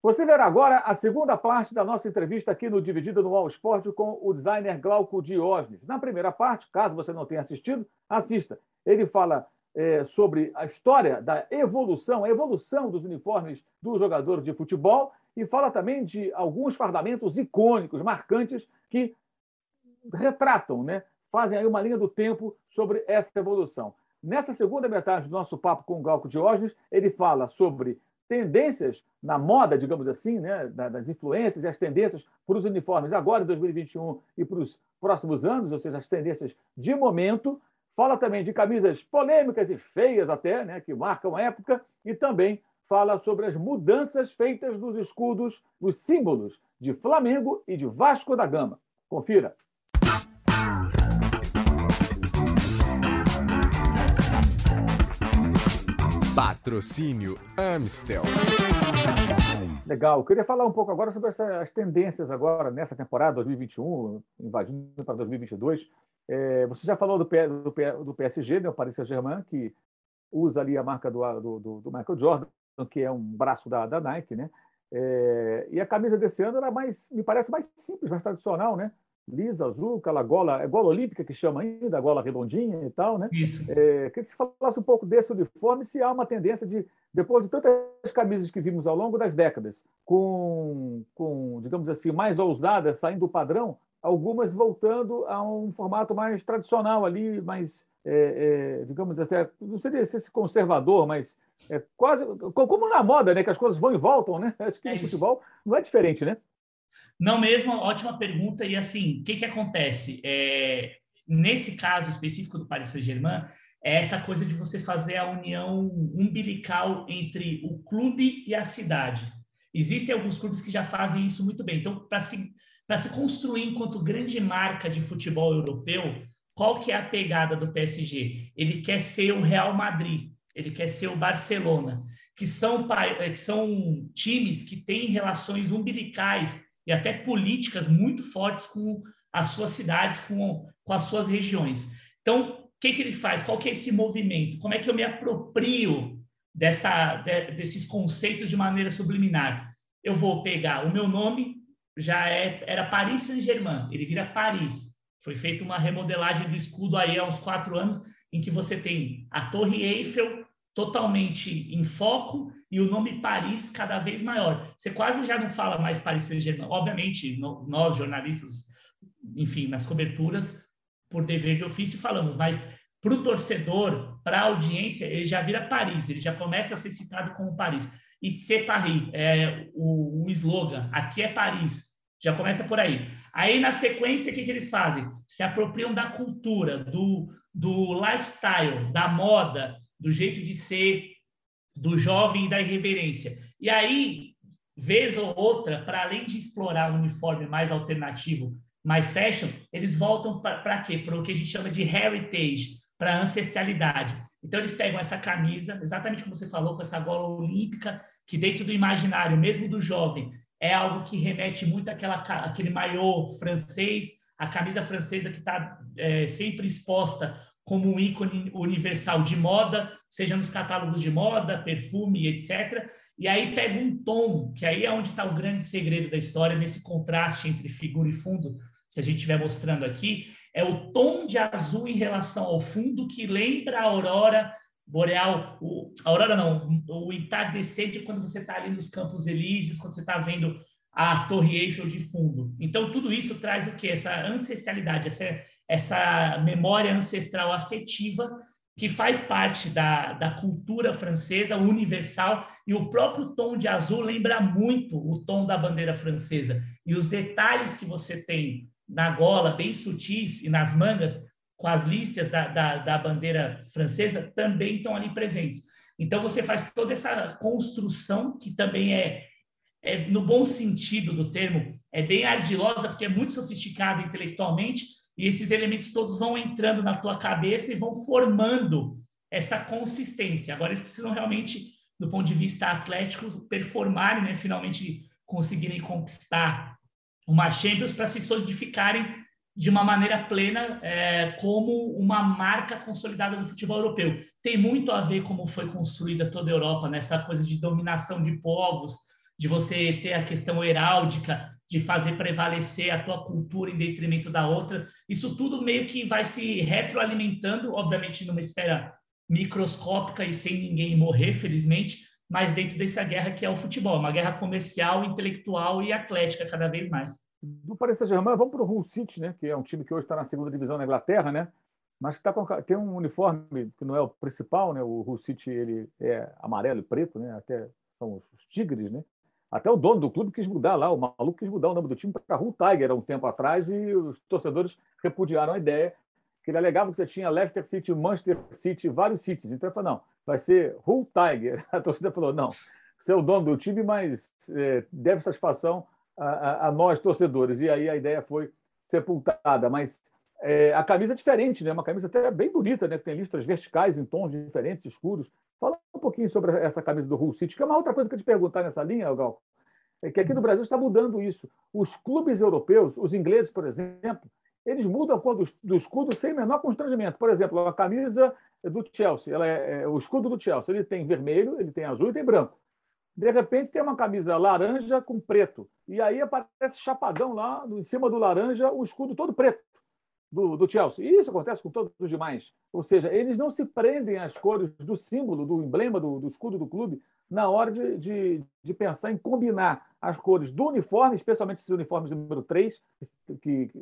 Você verá agora a segunda parte da nossa entrevista aqui no Dividido no All Sport com o designer Glauco Diógenes. Na primeira parte, caso você não tenha assistido, assista. Ele fala é, sobre a história da evolução, a evolução dos uniformes dos jogadores de futebol e fala também de alguns fardamentos icônicos, marcantes, que retratam, né, fazem aí uma linha do tempo sobre essa evolução. Nessa segunda metade do nosso papo com o Glauco Diógenes, ele fala sobre tendências na moda, digamos assim, né, das influências e as tendências para os uniformes agora, em 2021, e para os próximos anos, ou seja, as tendências de momento. Fala também de camisas polêmicas e feias até, né, que marcam a época, e também fala sobre as mudanças feitas nos escudos, nos símbolos de Flamengo e de Vasco da Gama. Confira. Patrocínio Amstel. Legal. Eu queria falar um pouco agora sobre as tendências agora nessa temporada 2021, invadindo para 2022. É, você já falou do, do, do PSG, né, o Paris Saint-Germain, que usa ali a marca do, do, do, Michael Jordan, que é um braço da, da Nike, né? É, e a camisa desse ano era mais, me parece mais simples, mais tradicional, né? Lisa, azul, aquela gola, é gola olímpica que chama ainda, gola redondinha e tal, né? Isso. É, queria que você falasse um pouco desse uniforme, se há uma tendência de, depois de tantas camisas que vimos ao longo das décadas, com, com digamos assim, mais ousadas, saindo do padrão, algumas voltando a um formato mais tradicional ali, mais, é, é, digamos assim, não seria esse conservador, mas é quase como na moda, né? Que as coisas vão e voltam, né? Acho que no é futebol não é diferente, né? Não mesmo, ótima pergunta. E assim, o que, que acontece? É, nesse caso específico do Paris Saint-Germain, é essa coisa de você fazer a união umbilical entre o clube e a cidade. Existem alguns clubes que já fazem isso muito bem. Então, para se, se construir enquanto grande marca de futebol europeu, qual que é a pegada do PSG? Ele quer ser o Real Madrid, ele quer ser o Barcelona, que são, que são times que têm relações umbilicais e até políticas muito fortes com as suas cidades, com, com as suas regiões. Então, o que, que ele faz? Qual que é esse movimento? Como é que eu me aproprio dessa, de, desses conceitos de maneira subliminar? Eu vou pegar o meu nome, já é, era Paris Saint-Germain, ele vira Paris. Foi feita uma remodelagem do escudo aí há uns quatro anos, em que você tem a Torre Eiffel totalmente em foco e o nome Paris cada vez maior. Você quase já não fala mais Paris Saint-Germain. Obviamente, no, nós jornalistas, enfim, nas coberturas, por dever de ofício, falamos, mas para o torcedor, para a audiência, ele já vira Paris, ele já começa a ser citado como Paris. E c'est Paris, é o, o slogan, aqui é Paris, já começa por aí. Aí, na sequência, o que, que eles fazem? Se apropriam da cultura, do, do lifestyle, da moda, do jeito de ser do jovem e da irreverência. E aí, vez ou outra, para além de explorar um uniforme mais alternativo, mais fashion, eles voltam para quê? Para o que a gente chama de heritage, para ancestralidade. Então, eles pegam essa camisa, exatamente como você falou, com essa gola olímpica, que dentro do imaginário, mesmo do jovem, é algo que remete muito àquela, àquele maiô francês, a camisa francesa que está é, sempre exposta como um ícone universal de moda, seja nos catálogos de moda, perfume, etc. E aí pega um tom, que aí é onde está o grande segredo da história, nesse contraste entre figura e fundo, se a gente estiver mostrando aqui, é o tom de azul em relação ao fundo que lembra a aurora boreal, o, a aurora não, o entardecer de quando você está ali nos Campos Elíseos, quando você está vendo a Torre Eiffel de fundo. Então, tudo isso traz o que? Essa ancestralidade, essa essa memória ancestral afetiva que faz parte da, da cultura francesa universal e o próprio tom de azul lembra muito o tom da bandeira francesa e os detalhes que você tem na gola bem sutis e nas mangas com as listas da, da, da bandeira francesa também estão ali presentes. Então você faz toda essa construção que também é, é no bom sentido do termo, é bem ardilosa porque é muito sofisticada intelectualmente, e esses elementos todos vão entrando na tua cabeça e vão formando essa consistência. Agora eles precisam realmente, do ponto de vista atlético, performarem, né? finalmente conseguirem conquistar uma Champions para se solidificarem de uma maneira plena é, como uma marca consolidada do futebol europeu. Tem muito a ver como foi construída toda a Europa, nessa coisa de dominação de povos, de você ter a questão heráldica, de fazer prevalecer a tua cultura em detrimento da outra. Isso tudo meio que vai se retroalimentando, obviamente numa esfera microscópica e sem ninguém morrer, felizmente, mas dentro dessa guerra que é o futebol, uma guerra comercial, intelectual e atlética cada vez mais. Do Paris Saint-Germain, vamos para o Hull City, né, que é um time que hoje está na segunda divisão na Inglaterra, né, mas tá com, tem um uniforme que não é o principal, né, o Hull City ele é amarelo e preto, né, até são os tigres, né, até o dono do clube quis mudar lá, o maluco quis mudar o nome do time para Hull Tiger há um tempo atrás e os torcedores repudiaram a ideia, que ele alegava que você tinha Leicester City, Manchester City, vários cities. Então ele falou, não, vai ser Hull Tiger. A torcida falou, não, você é o dono do time, mas é, deve satisfação a, a, a, nós, torcedores. E aí a ideia foi sepultada. Mas é, a camisa é diferente, né? uma camisa até bem bonita, né? que tem listras verticais em tons diferentes, escuros. Fala um pouquinho sobre essa camisa do Hull City, que é uma outra coisa que eu te perguntar nessa linha, Gal, é que aqui no Brasil está mudando isso. Os clubes europeus, os ingleses, por exemplo, eles mudam a cor do, do escudo sem menor constrangimento. Por exemplo, a camisa do Chelsea, ela é, é, o escudo do Chelsea, ele tem vermelho, ele tem azul e tem branco. De repente tem uma camisa laranja com preto. E aí aparece chapadão lá, em cima do laranja, o escudo todo preto do, do Chelsea. E isso acontece com todos os demais. Ou seja, eles não se prendem às cores do símbolo, do emblema, do, do escudo do clube, na hora de, de, de, pensar em combinar as cores do uniforme, especialmente esses uniformes número 3, que, que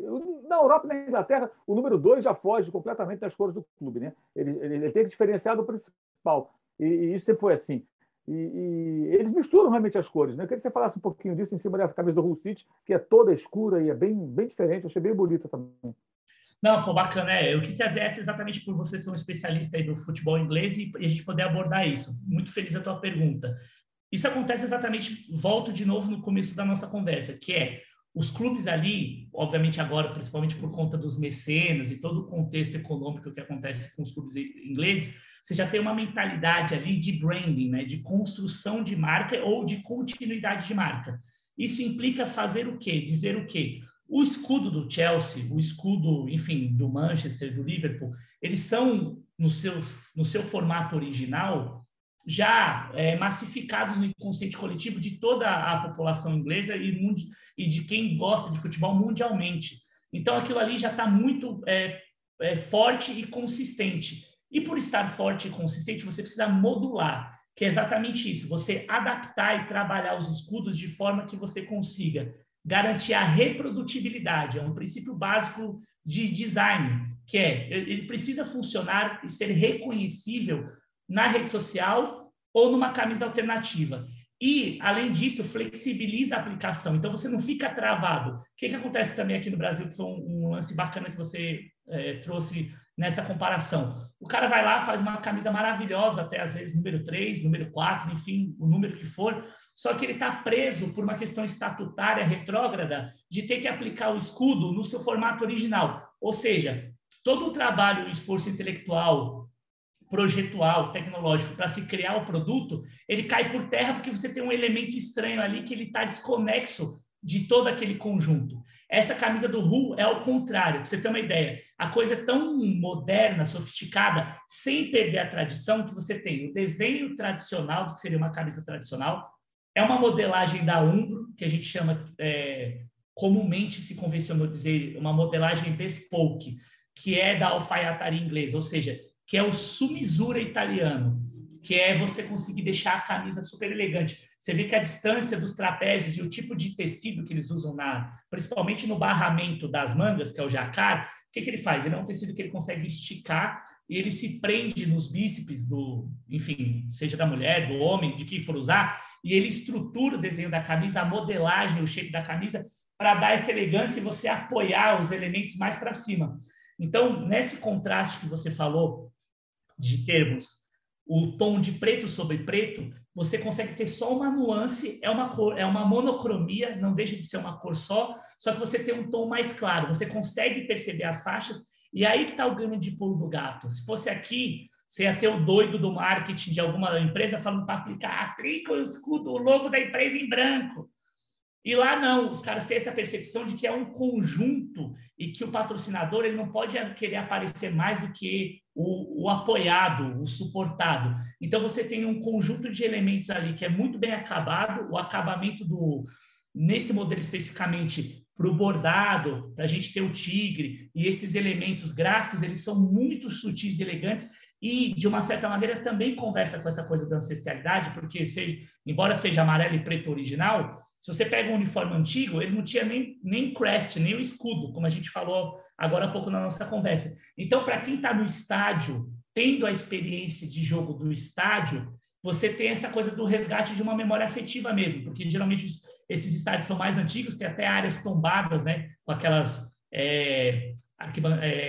na Europa e na Inglaterra, o número 2 já foge completamente das cores do clube. Né? Ele, ele, ele tem que diferenciar do principal. E, e isso sempre foi assim. E, e, eles misturam realmente as cores. Né? Eu queria que você falasse um pouquinho disso em cima dessa camisa do Hull City, que é toda escura e é bem, bem diferente. Eu achei bem bonita também. Não, pô, bacana. É, eu quis fazer essa exatamente por você ser um especialista aí do futebol inglês e, a gente poder abordar isso. Muito feliz a tua pergunta. Isso acontece exatamente, volto de novo no começo da nossa conversa, que é os clubes ali, obviamente agora, principalmente por conta dos mecenas e todo o contexto econômico que acontece com os clubes ingleses, você já tem uma mentalidade ali de branding, né, de construção de marca ou de continuidade de marca. Isso implica fazer o quê? Dizer o quê? O escudo do Chelsea, o escudo, enfim, do Manchester, do Liverpool, eles são, no seu, no seu formato original, já é, massificados no inconsciente coletivo de toda a população inglesa e, e, de quem gosta de futebol mundialmente. Então, aquilo ali já está muito é, é, forte e consistente. E por estar forte e consistente, você precisa modular, que é exatamente isso: você adaptar e trabalhar os escudos de forma que você consiga garantir a reprodutibilidade, é um princípio básico de design, que é ele precisa funcionar e ser reconhecível na rede social ou numa camisa alternativa. E, além disso, flexibiliza a aplicação. Então, você não fica travado. O que, que acontece também aqui no Brasil, que foi um, um lance bacana que você é, trouxe nessa comparação. O cara vai lá, faz uma camisa maravilhosa, até às vezes número 3, número 4, enfim, o número que for, só que ele está preso por uma questão estatutária retrógrada de ter que aplicar o escudo no seu formato original. Ou seja, todo o trabalho, o esforço intelectual, projetual, tecnológico para se criar o produto, ele cai por terra porque você tem um elemento estranho ali que ele está desconexo de todo aquele conjunto. Essa camisa do Ru é o contrário, para você ter uma ideia. A coisa é tão moderna, sofisticada, sem perder a tradição, que você tem o desenho tradicional, que seria uma camisa tradicional, é uma modelagem da Umbro, que a gente chama, é, comumente se convencionou dizer, uma modelagem bespoke, que é da alfaiataria inglesa, ou seja, que é o sumisura italiano, que é você conseguir deixar a camisa super elegante. Você vê que a distância dos trapézios e o tipo de tecido que eles usam, na, principalmente no barramento das mangas, que é o jacar, o que, que ele faz? Ele é um tecido que ele consegue esticar e ele se prende nos bíceps do, enfim, seja da mulher, do homem, de quem for usar, e ele estrutura o desenho da camisa, a modelagem, o shape da camisa, para dar essa elegância e você apoiar os elementos mais para cima. Então, nesse contraste que você falou de termos o tom de preto sobre preto, você consegue ter só uma nuance, é uma cor, é uma monocromia, não deixa de ser uma cor só, só que você tem um tom mais claro, você consegue perceber as faixas, e aí que está o ganho de pulo do gato. Se fosse aqui, você ia ter o doido do marketing de alguma empresa falando para aplicar, aplica o escudo, o logo da empresa em branco. E lá não, os caras têm essa percepção de que é um conjunto e que o patrocinador ele não pode querer aparecer mais do que o, o, apoiado, o suportado. Então você tem um conjunto de elementos ali que é muito bem acabado, o acabamento do nesse modelo especificamente para o bordado, para a gente ter o tigre e esses elementos gráficos, eles são muito sutis e elegantes e de uma certa maneira também conversa com essa coisa da ancestralidade, porque seja, embora seja amarelo e preto original, se você pega um uniforme antigo, ele não tinha nem, nem crest, nem o escudo, como a gente falou agora há pouco na nossa conversa. Então, para quem está no estádio, tendo a experiência de jogo do estádio, você tem essa coisa do resgate de uma memória afetiva mesmo, porque geralmente esses estádios são mais antigos, tem até áreas tombadas, né, com aquelas é,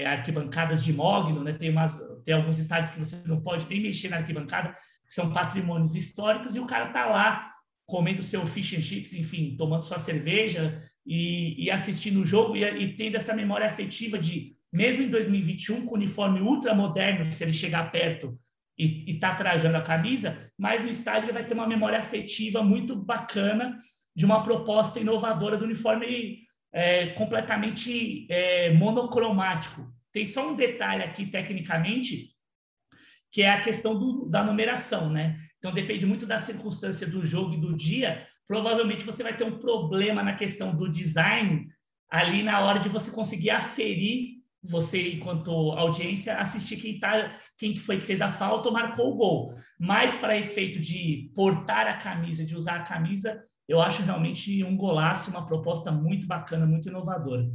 arquibancadas de mogno, né, tem, umas, tem alguns estádios que você não pode nem mexer na arquibancada, que são patrimônios históricos, e o cara está lá comendo seu fish and chips, enfim, tomando sua cerveja e, e assistindo o jogo e, e, tendo essa memória afetiva de, mesmo em 2021, com uniforme ultra moderno, se ele chegar perto e está trajando a camisa, mas no estádio ele vai ter uma memória afetiva muito bacana de uma proposta inovadora do uniforme é, completamente é, monocromático. Tem só um detalhe aqui, tecnicamente, que é a questão do, da numeração, né? Então, depende muito da circunstância do jogo e do dia. Provavelmente você vai ter um problema na questão do design ali na hora de você conseguir aferir você, enquanto audiência, assistir quem, tá, quem foi que fez a falta ou marcou o gol. Mas para efeito de portar a camisa, de usar a camisa, eu acho realmente um golaço, uma proposta muito bacana, muito inovadora.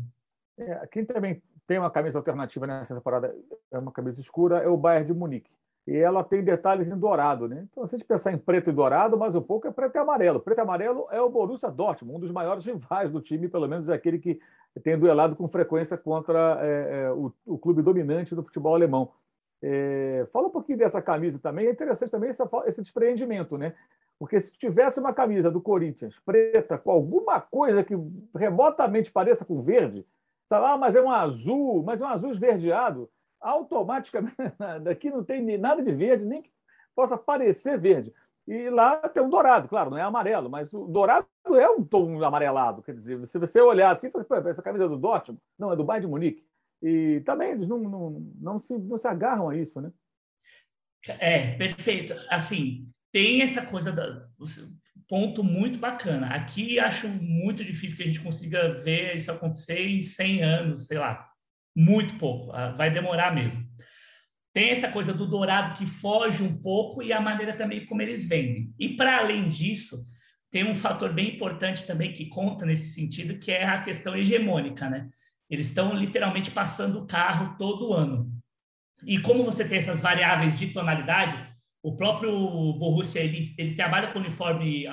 É, quem também tem uma camisa alternativa nessa temporada, é uma camisa escura, é o Bayern de Munique e ela tem detalhes em dourado. Né? Então, se a gente pensar em preto e dourado, mais um pouco é preto e amarelo. Preto e amarelo é o Borussia Dortmund, um dos maiores rivais do time, pelo menos é aquele que tem duelado com frequência contra é, é, o, o, clube dominante do futebol alemão. É, fala um pouquinho dessa camisa também. É interessante também esse, despreendimento, né? Porque se tivesse uma camisa do Corinthians preta com alguma coisa que remotamente pareça com verde, ah, mas é um azul, mas é um azul esverdeado automaticamente daqui não tem nada de verde, nem que possa parecer verde. E lá tem um dourado, claro, não é amarelo, mas o dourado é um tom amarelado. Quer dizer, se você olhar assim, essa camisa é do Dortmund, não, é do Bayern de Munique. E também eles não, não, não, se, não se agarram a isso, né? É, perfeito. Assim, tem essa coisa da ponto muito bacana. Aqui acho muito difícil que a gente consiga ver isso acontecer em 100 anos, sei lá, muito pouco, ah, vai demorar mesmo. Tem essa coisa do dourado que foge um pouco e a maneira também como eles vendem. E para além disso, tem um fator bem importante também que conta nesse sentido, que é a questão hegemônica, né? Eles estão literalmente passando o carro todo ano. E como você tem essas variáveis de tonalidade, o próprio Borussia, ele, ele trabalha com o uniforme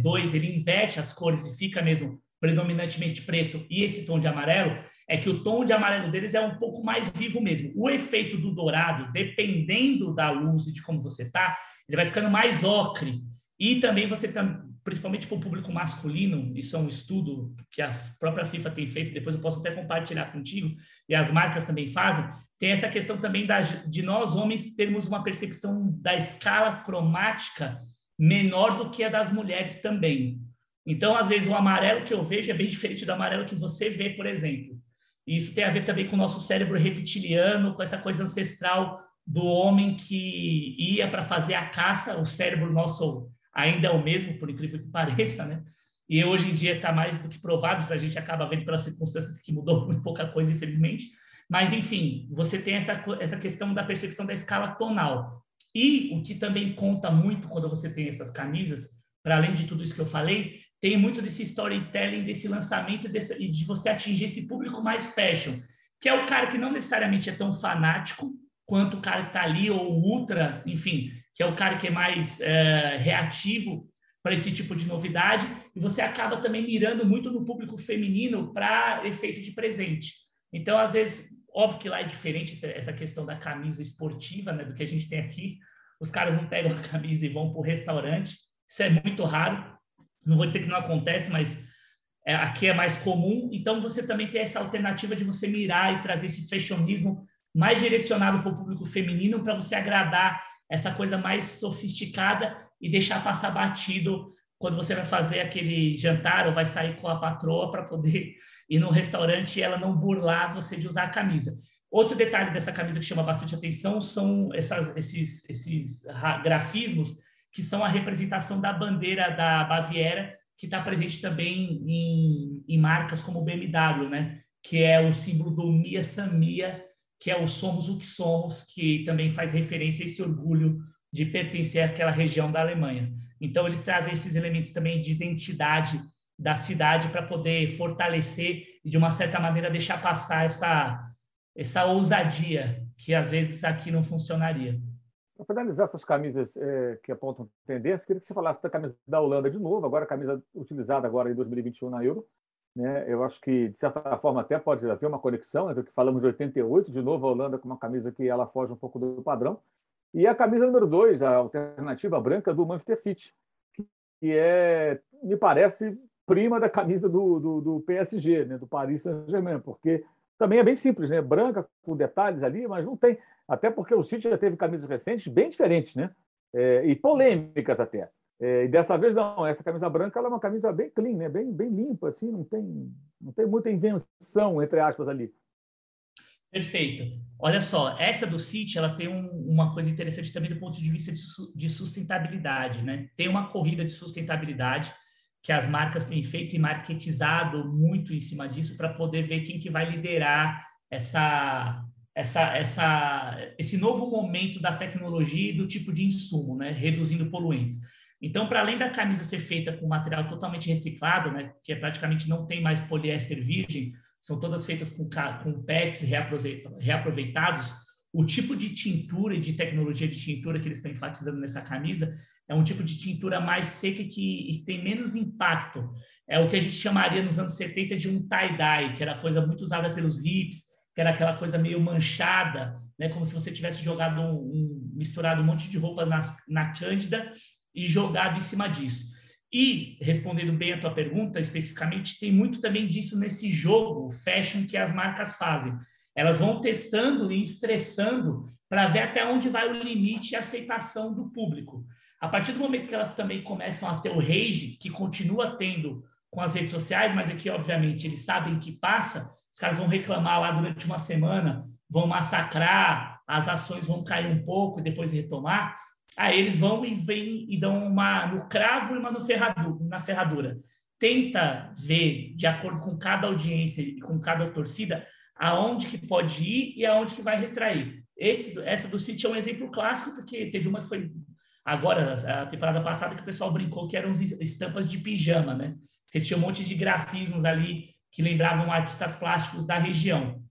2, é, ele inverte as cores e fica mesmo predominantemente preto e esse tom de amarelo, é que o tom de amarelo deles é um pouco mais vivo mesmo. O efeito do dourado, dependendo da luz e de como você tá, ele vai ficando mais ocre. E também você tá, principalmente para o público masculino, isso é um estudo que a própria FIFA tem feito, depois eu posso até compartilhar contigo, e as marcas também fazem, tem essa questão também da, de nós homens termos uma percepção da escala cromática menor do que a das mulheres também. Então, às vezes, o amarelo que eu vejo é bem diferente do amarelo que você vê, por exemplo. E isso tem a ver também com o nosso cérebro reptiliano, com essa coisa ancestral do homem que ia para fazer a caça. O cérebro nosso ainda é o mesmo, por incrível que pareça, né? E hoje em dia está mais do que provado, a gente acaba vendo pelas circunstâncias que mudou muito pouca coisa, infelizmente. Mas, enfim, você tem essa, essa questão da percepção da escala tonal. E o que também conta muito quando você tem essas camisas, para além de tudo isso que eu falei, tem muito desse storytelling, desse lançamento desse, e de você atingir esse público mais fashion, que é o cara que não necessariamente é tão fanático quanto o cara que está ali, ou ultra, enfim, que é o cara que é mais é, reativo para esse tipo de novidade, e você acaba também mirando muito no público feminino para efeito de presente. Então, às vezes, óbvio que lá é diferente essa questão da camisa esportiva, né, do que a gente tem aqui. Os caras não pegam a camisa e vão para o restaurante, isso é muito raro. Não vou dizer que não acontece, mas é, aqui é mais comum. Então, você também tem essa alternativa de você mirar e trazer esse fashionismo mais direcionado para o público feminino, para você agradar essa coisa mais sofisticada e deixar passar batido quando você vai fazer aquele jantar ou vai sair com a patroa para poder ir num restaurante e ela não burlar você de usar a camisa. Outro detalhe dessa camisa que chama bastante atenção são essas, esses, esses grafismos que são a representação da bandeira da Baviera, que está presente também em, em, marcas como BMW, né? que é o símbolo do Mia Samia, que é o Somos o que Somos, que também faz referência a esse orgulho de pertencer àquela região da Alemanha. Então, eles trazem esses elementos também de identidade da cidade para poder fortalecer e, de uma certa maneira, deixar passar essa, essa ousadia que, às vezes, aqui não funcionaria. Para finalizar essas camisas é, que apontam tendência, queria que você falasse da camisa da Holanda de novo, agora a camisa utilizada agora em 2021 na Euro. Né? Eu acho que, de certa forma, até pode haver uma conexão entre o que falamos de 88, de novo a Holanda com uma camisa que ela foge um pouco do padrão, e a camisa número 2, a alternativa branca do Manchester City, que é, me parece, prima da camisa do, do, do PSG, né? do Paris Saint-Germain, porque também é bem simples, né? branca com detalhes ali, mas não tem até porque o City já teve camisas recentes bem diferentes, né? É, e polêmicas até. É, e dessa vez não, essa camisa branca ela é uma camisa bem clean, né? bem, bem limpa, assim, não tem, não tem muita invenção, entre aspas, ali. Perfeito. Olha só, essa do City ela tem um, uma coisa interessante também do ponto de vista de, de sustentabilidade, né? Tem uma corrida de sustentabilidade que as marcas têm feito e marketizado muito em cima disso para poder ver quem que vai liderar essa essa, essa, esse novo momento da tecnologia e do tipo de insumo, né, reduzindo poluentes. Então, para além da camisa ser feita com material totalmente reciclado, né, que é praticamente não tem mais poliéster virgem, são todas feitas com, com PETs reaproveitados, o tipo de tintura e de tecnologia de tintura que eles estão enfatizando nessa camisa é um tipo de tintura mais seca que e tem menos impacto. É o que a gente chamaria nos anos 70 de um tie-dye, que era coisa muito usada pelos hips, que era aquela coisa meio manchada, né? como se você tivesse jogado um, um misturado um monte de roupas na, na Cândida e jogado em cima disso. E, respondendo bem a tua pergunta, especificamente, tem muito também disso nesse jogo fashion que as marcas fazem. Elas vão testando e estressando para ver até onde vai o limite e aceitação do público. A partir do momento que elas também começam a ter o rage, que continua tendo com as redes sociais, mas aqui, obviamente, eles sabem que passa, os caras vão reclamar lá durante uma semana, vão massacrar, as ações vão cair um pouco e depois retomar. Aí eles vão e vêm e dão uma no cravo e uma no ferradu, na ferradura. Tenta ver, de acordo com cada audiência e com cada torcida, aonde que pode ir e aonde que vai retrair. Esse, essa do City é um exemplo clássico, porque teve uma que foi agora, a temporada passada, que o pessoal brincou que eram estampas de pijama, né? Você tinha um monte de grafismos ali que lembravam artistas plásticos da região.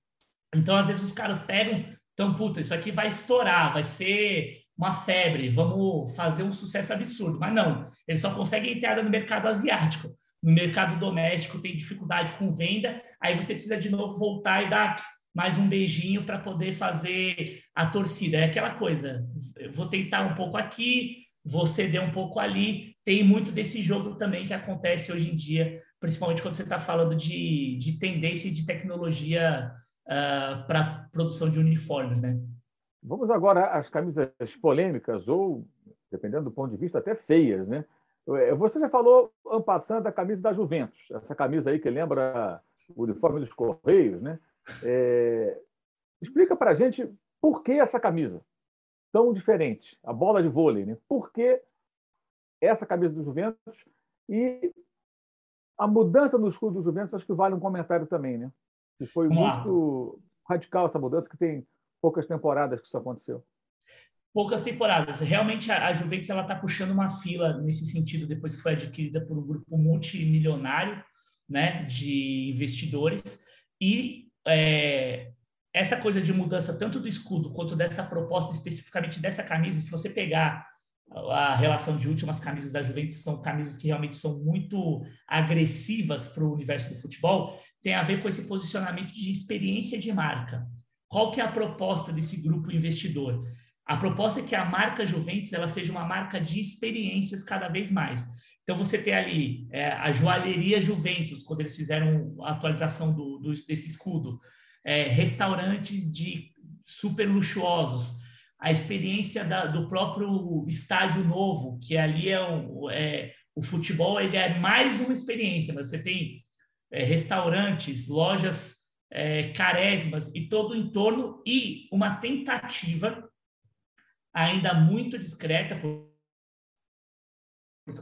Então, às vezes, os caras pegam, então, puta, isso aqui vai estourar, vai ser uma febre, vamos fazer um sucesso absurdo. Mas não, eles só conseguem entrar no mercado asiático. No mercado doméstico tem dificuldade com venda, aí você precisa de novo voltar e dar mais um beijinho para poder fazer a torcida. É aquela coisa, eu vou tentar um pouco aqui, vou ceder um pouco ali. Tem muito desse jogo também que acontece hoje em dia principalmente quando você está falando de, de tendência e de tecnologia uh, ah, para produção de uniformes, né? Vamos agora às camisas polêmicas, ou, dependendo do ponto de vista, até feias, né? Eh, você já falou, passando, da camisa da Juventus, essa camisa aí que lembra o uniforme dos Correios, né? É... Explica para a gente por que essa camisa tão diferente, a bola de vôlei, né? Por que essa camisa do Juventus e a mudança no escudo do Juventus, acho que vale um comentário também, né? Que foi muito radical essa mudança, que tem poucas temporadas que isso aconteceu. Poucas temporadas. Realmente a, a Juventus ela está puxando uma fila nesse sentido depois que foi adquirida por um grupo multimilionário, né, de investidores e é, essa coisa de mudança tanto do escudo quanto dessa proposta especificamente dessa camisa, se você pegar a relação de últimas camisas da Juventus são camisas que realmente são muito agressivas para o universo do futebol, tem a ver com esse posicionamento de experiência de marca. Qual que é a proposta desse grupo investidor? A proposta é que a marca Juventus ela seja uma marca de experiências cada vez mais. Então você tem ali é, a joalheria Juventus, quando eles fizeram a atualização do, do desse escudo, é, restaurantes de super luxuosos, a experiência da, do próprio estádio novo, que ali é, um, é, O futebol ele é mais uma experiência, mas você tem é, restaurantes, lojas é, carésimas e todo o entorno e uma tentativa ainda muito discreta,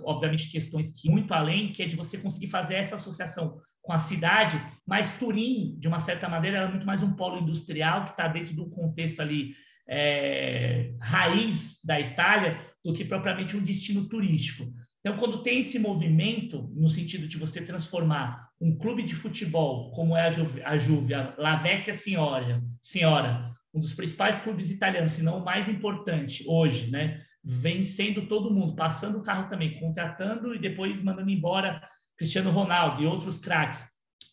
obviamente questões que muito além, que é de você conseguir fazer essa associação com a cidade, mas Turim, de uma certa maneira, é muito mais um polo industrial que está dentro do contexto ali é, raiz da Itália do que propriamente um destino turístico. Então, quando tem esse movimento, no sentido de você transformar um clube de futebol, como é a Juve, a, Juve, a La Vecchia Senhora, um dos principais clubes italianos, se não o mais importante hoje, né? Vencendo todo mundo, passando o carro também, contratando e depois mandando embora Cristiano Ronaldo e outros craques.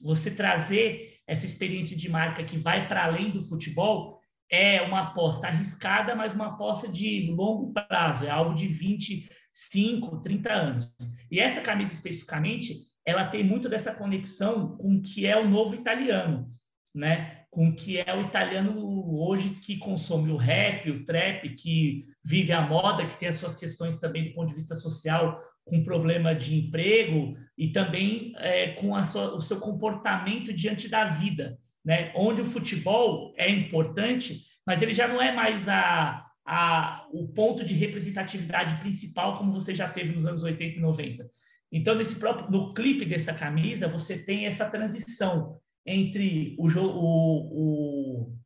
Você trazer essa experiência de marca que vai para além do futebol é uma aposta arriscada, mas uma aposta de longo prazo, é algo de 25, 30 anos. E essa camisa especificamente, ela tem muito dessa conexão com o que é o novo italiano, né? Com o que é o italiano hoje que consome o rap, o trap, que vive a moda, que tem as suas questões também do ponto de vista social, com problema de emprego e também é, com sua, o seu comportamento diante da vida né? onde o futebol é importante, mas ele já não é mais a, a, o ponto de representatividade principal como você já teve nos anos 80 e 90. Então, nesse próprio, no clipe dessa camisa, você tem essa transição entre o, o, o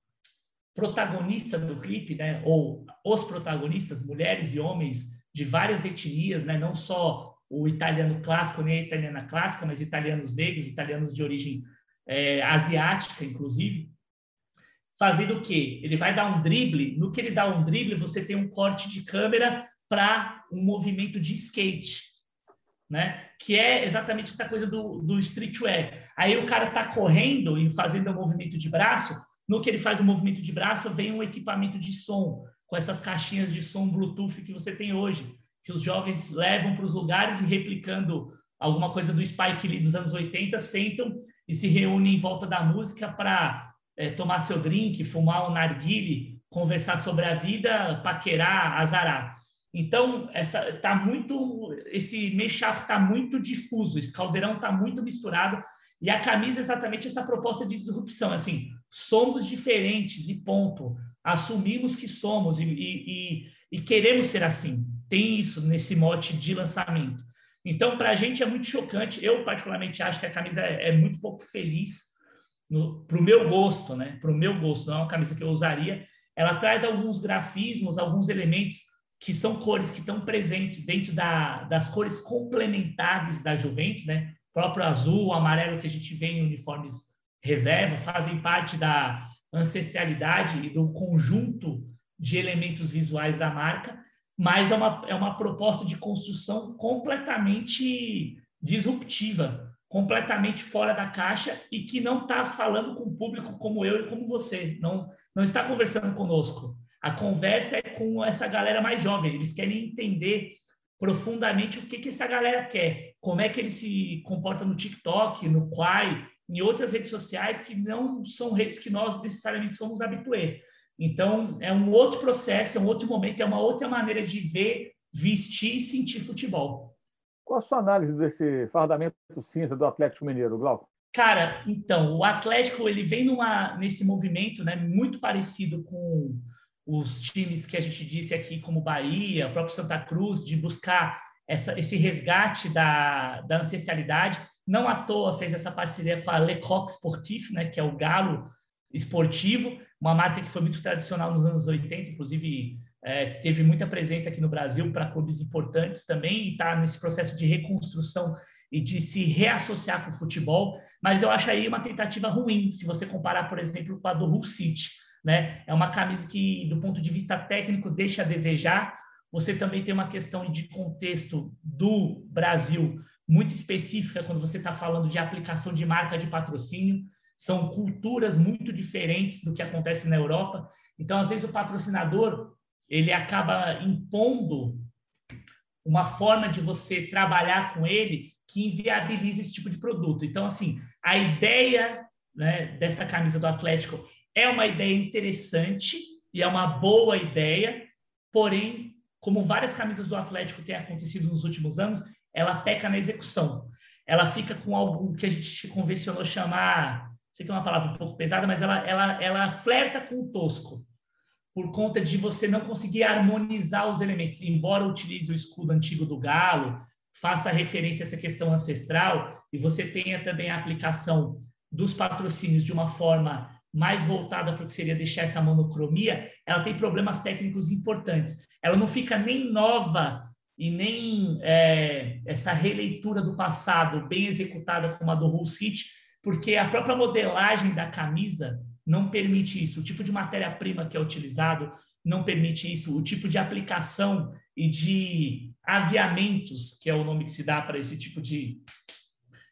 protagonista do clipe, né, ou os protagonistas, mulheres e homens de várias etnias, né, não só o italiano clássico nem a italiana clássica, mas italianos negros, italianos de origem é, asiática, inclusive, fazendo o quê? Ele vai dar um drible, no que ele dá um drible, você tem um corte de câmera para um movimento de skate, né? Que é exatamente essa coisa do, do streetwear. Aí o cara está correndo e fazendo um movimento de braço, no que ele faz o movimento de braço, vem um equipamento de som, com essas caixinhas de som Bluetooth que você tem hoje, que os jovens levam para os lugares e replicando alguma coisa do Spike Lee dos anos 80, sentam e se reúnem em volta da música para é, tomar seu drink, fumar um narguile, conversar sobre a vida, paquerar, azarar. Então, essa tá muito esse mashup está muito difuso, esse caldeirão está muito misturado e a camisa é exatamente essa proposta de disrupção, assim, somos diferentes e ponto. Assumimos que somos e, e, e queremos ser assim. Tem isso nesse mote de lançamento. Então, para a gente é muito chocante. Eu, particularmente, acho que a camisa é, é muito pouco feliz para o meu gosto, né? Para o meu gosto, não é uma camisa que eu usaria. Ela traz alguns grafismos, alguns elementos que são cores que estão presentes dentro da, das cores complementares da Juventus, né? Próprio azul, amarelo que a gente vê em uniformes reserva, fazem parte da ancestralidade e do conjunto de elementos visuais da marca mas é uma, é uma proposta de construção completamente disruptiva, completamente fora da caixa e que não está falando com o público como eu e como você, não, não está conversando conosco. A conversa é com essa galera mais jovem, eles querem entender profundamente o que, que essa galera quer, como é que ele se comporta no TikTok, no Quai, em outras redes sociais que não são redes que nós necessariamente somos habituê. Então, é um outro processo, é um outro momento, é uma outra maneira de ver, vestir e sentir futebol. Qual a sua análise desse fardamento cinza do Atlético Mineiro, Glauco? Cara, então, o Atlético ele vem numa, nesse movimento né, muito parecido com os times que a gente disse aqui, como Bahia, o próprio Santa Cruz, de buscar essa, esse resgate da, da ancestralidade. Não à toa fez essa parceria com a Lecoq Sportif, né, que é o galo esportivo, uma marca que foi muito tradicional nos anos 80, inclusive é, teve muita presença aqui no Brasil para clubes importantes também e está nesse processo de reconstrução e de se reassociar com o futebol, mas eu acho aí uma tentativa ruim, se você comparar, por exemplo, com a do Hull City, né? É uma camisa que, do ponto de vista técnico, deixa a desejar. Você também tem uma questão de contexto do Brasil muito específica quando você está falando de aplicação de marca de patrocínio são culturas muito diferentes do que acontece na Europa. Então, às vezes, o patrocinador ele acaba impondo uma forma de você trabalhar com ele que inviabiliza esse tipo de produto. Então, assim, a ideia né, dessa camisa do Atlético é uma ideia interessante e é uma boa ideia, porém, como várias camisas do Atlético têm acontecido nos últimos anos, ela peca na execução. Ela fica com algo que a gente convencionou chamar, sei que é uma palavra um pouco pesada, mas ela, ela, ela flerta com o tosco, por conta de você não conseguir harmonizar os elementos. Embora utilize o escudo antigo do galo, faça referência a essa questão ancestral, e você tenha também a aplicação dos patrocínios de uma forma mais voltada para o que seria deixar essa monocromia, ela tem problemas técnicos importantes. Ela não fica nem nova e nem é, essa releitura do passado bem executada como a do Hull City, porque a própria modelagem da camisa não permite isso. O tipo de matéria-prima que é utilizado não permite isso. O tipo de aplicação e de aviamentos, que é o nome que se dá para esse tipo de,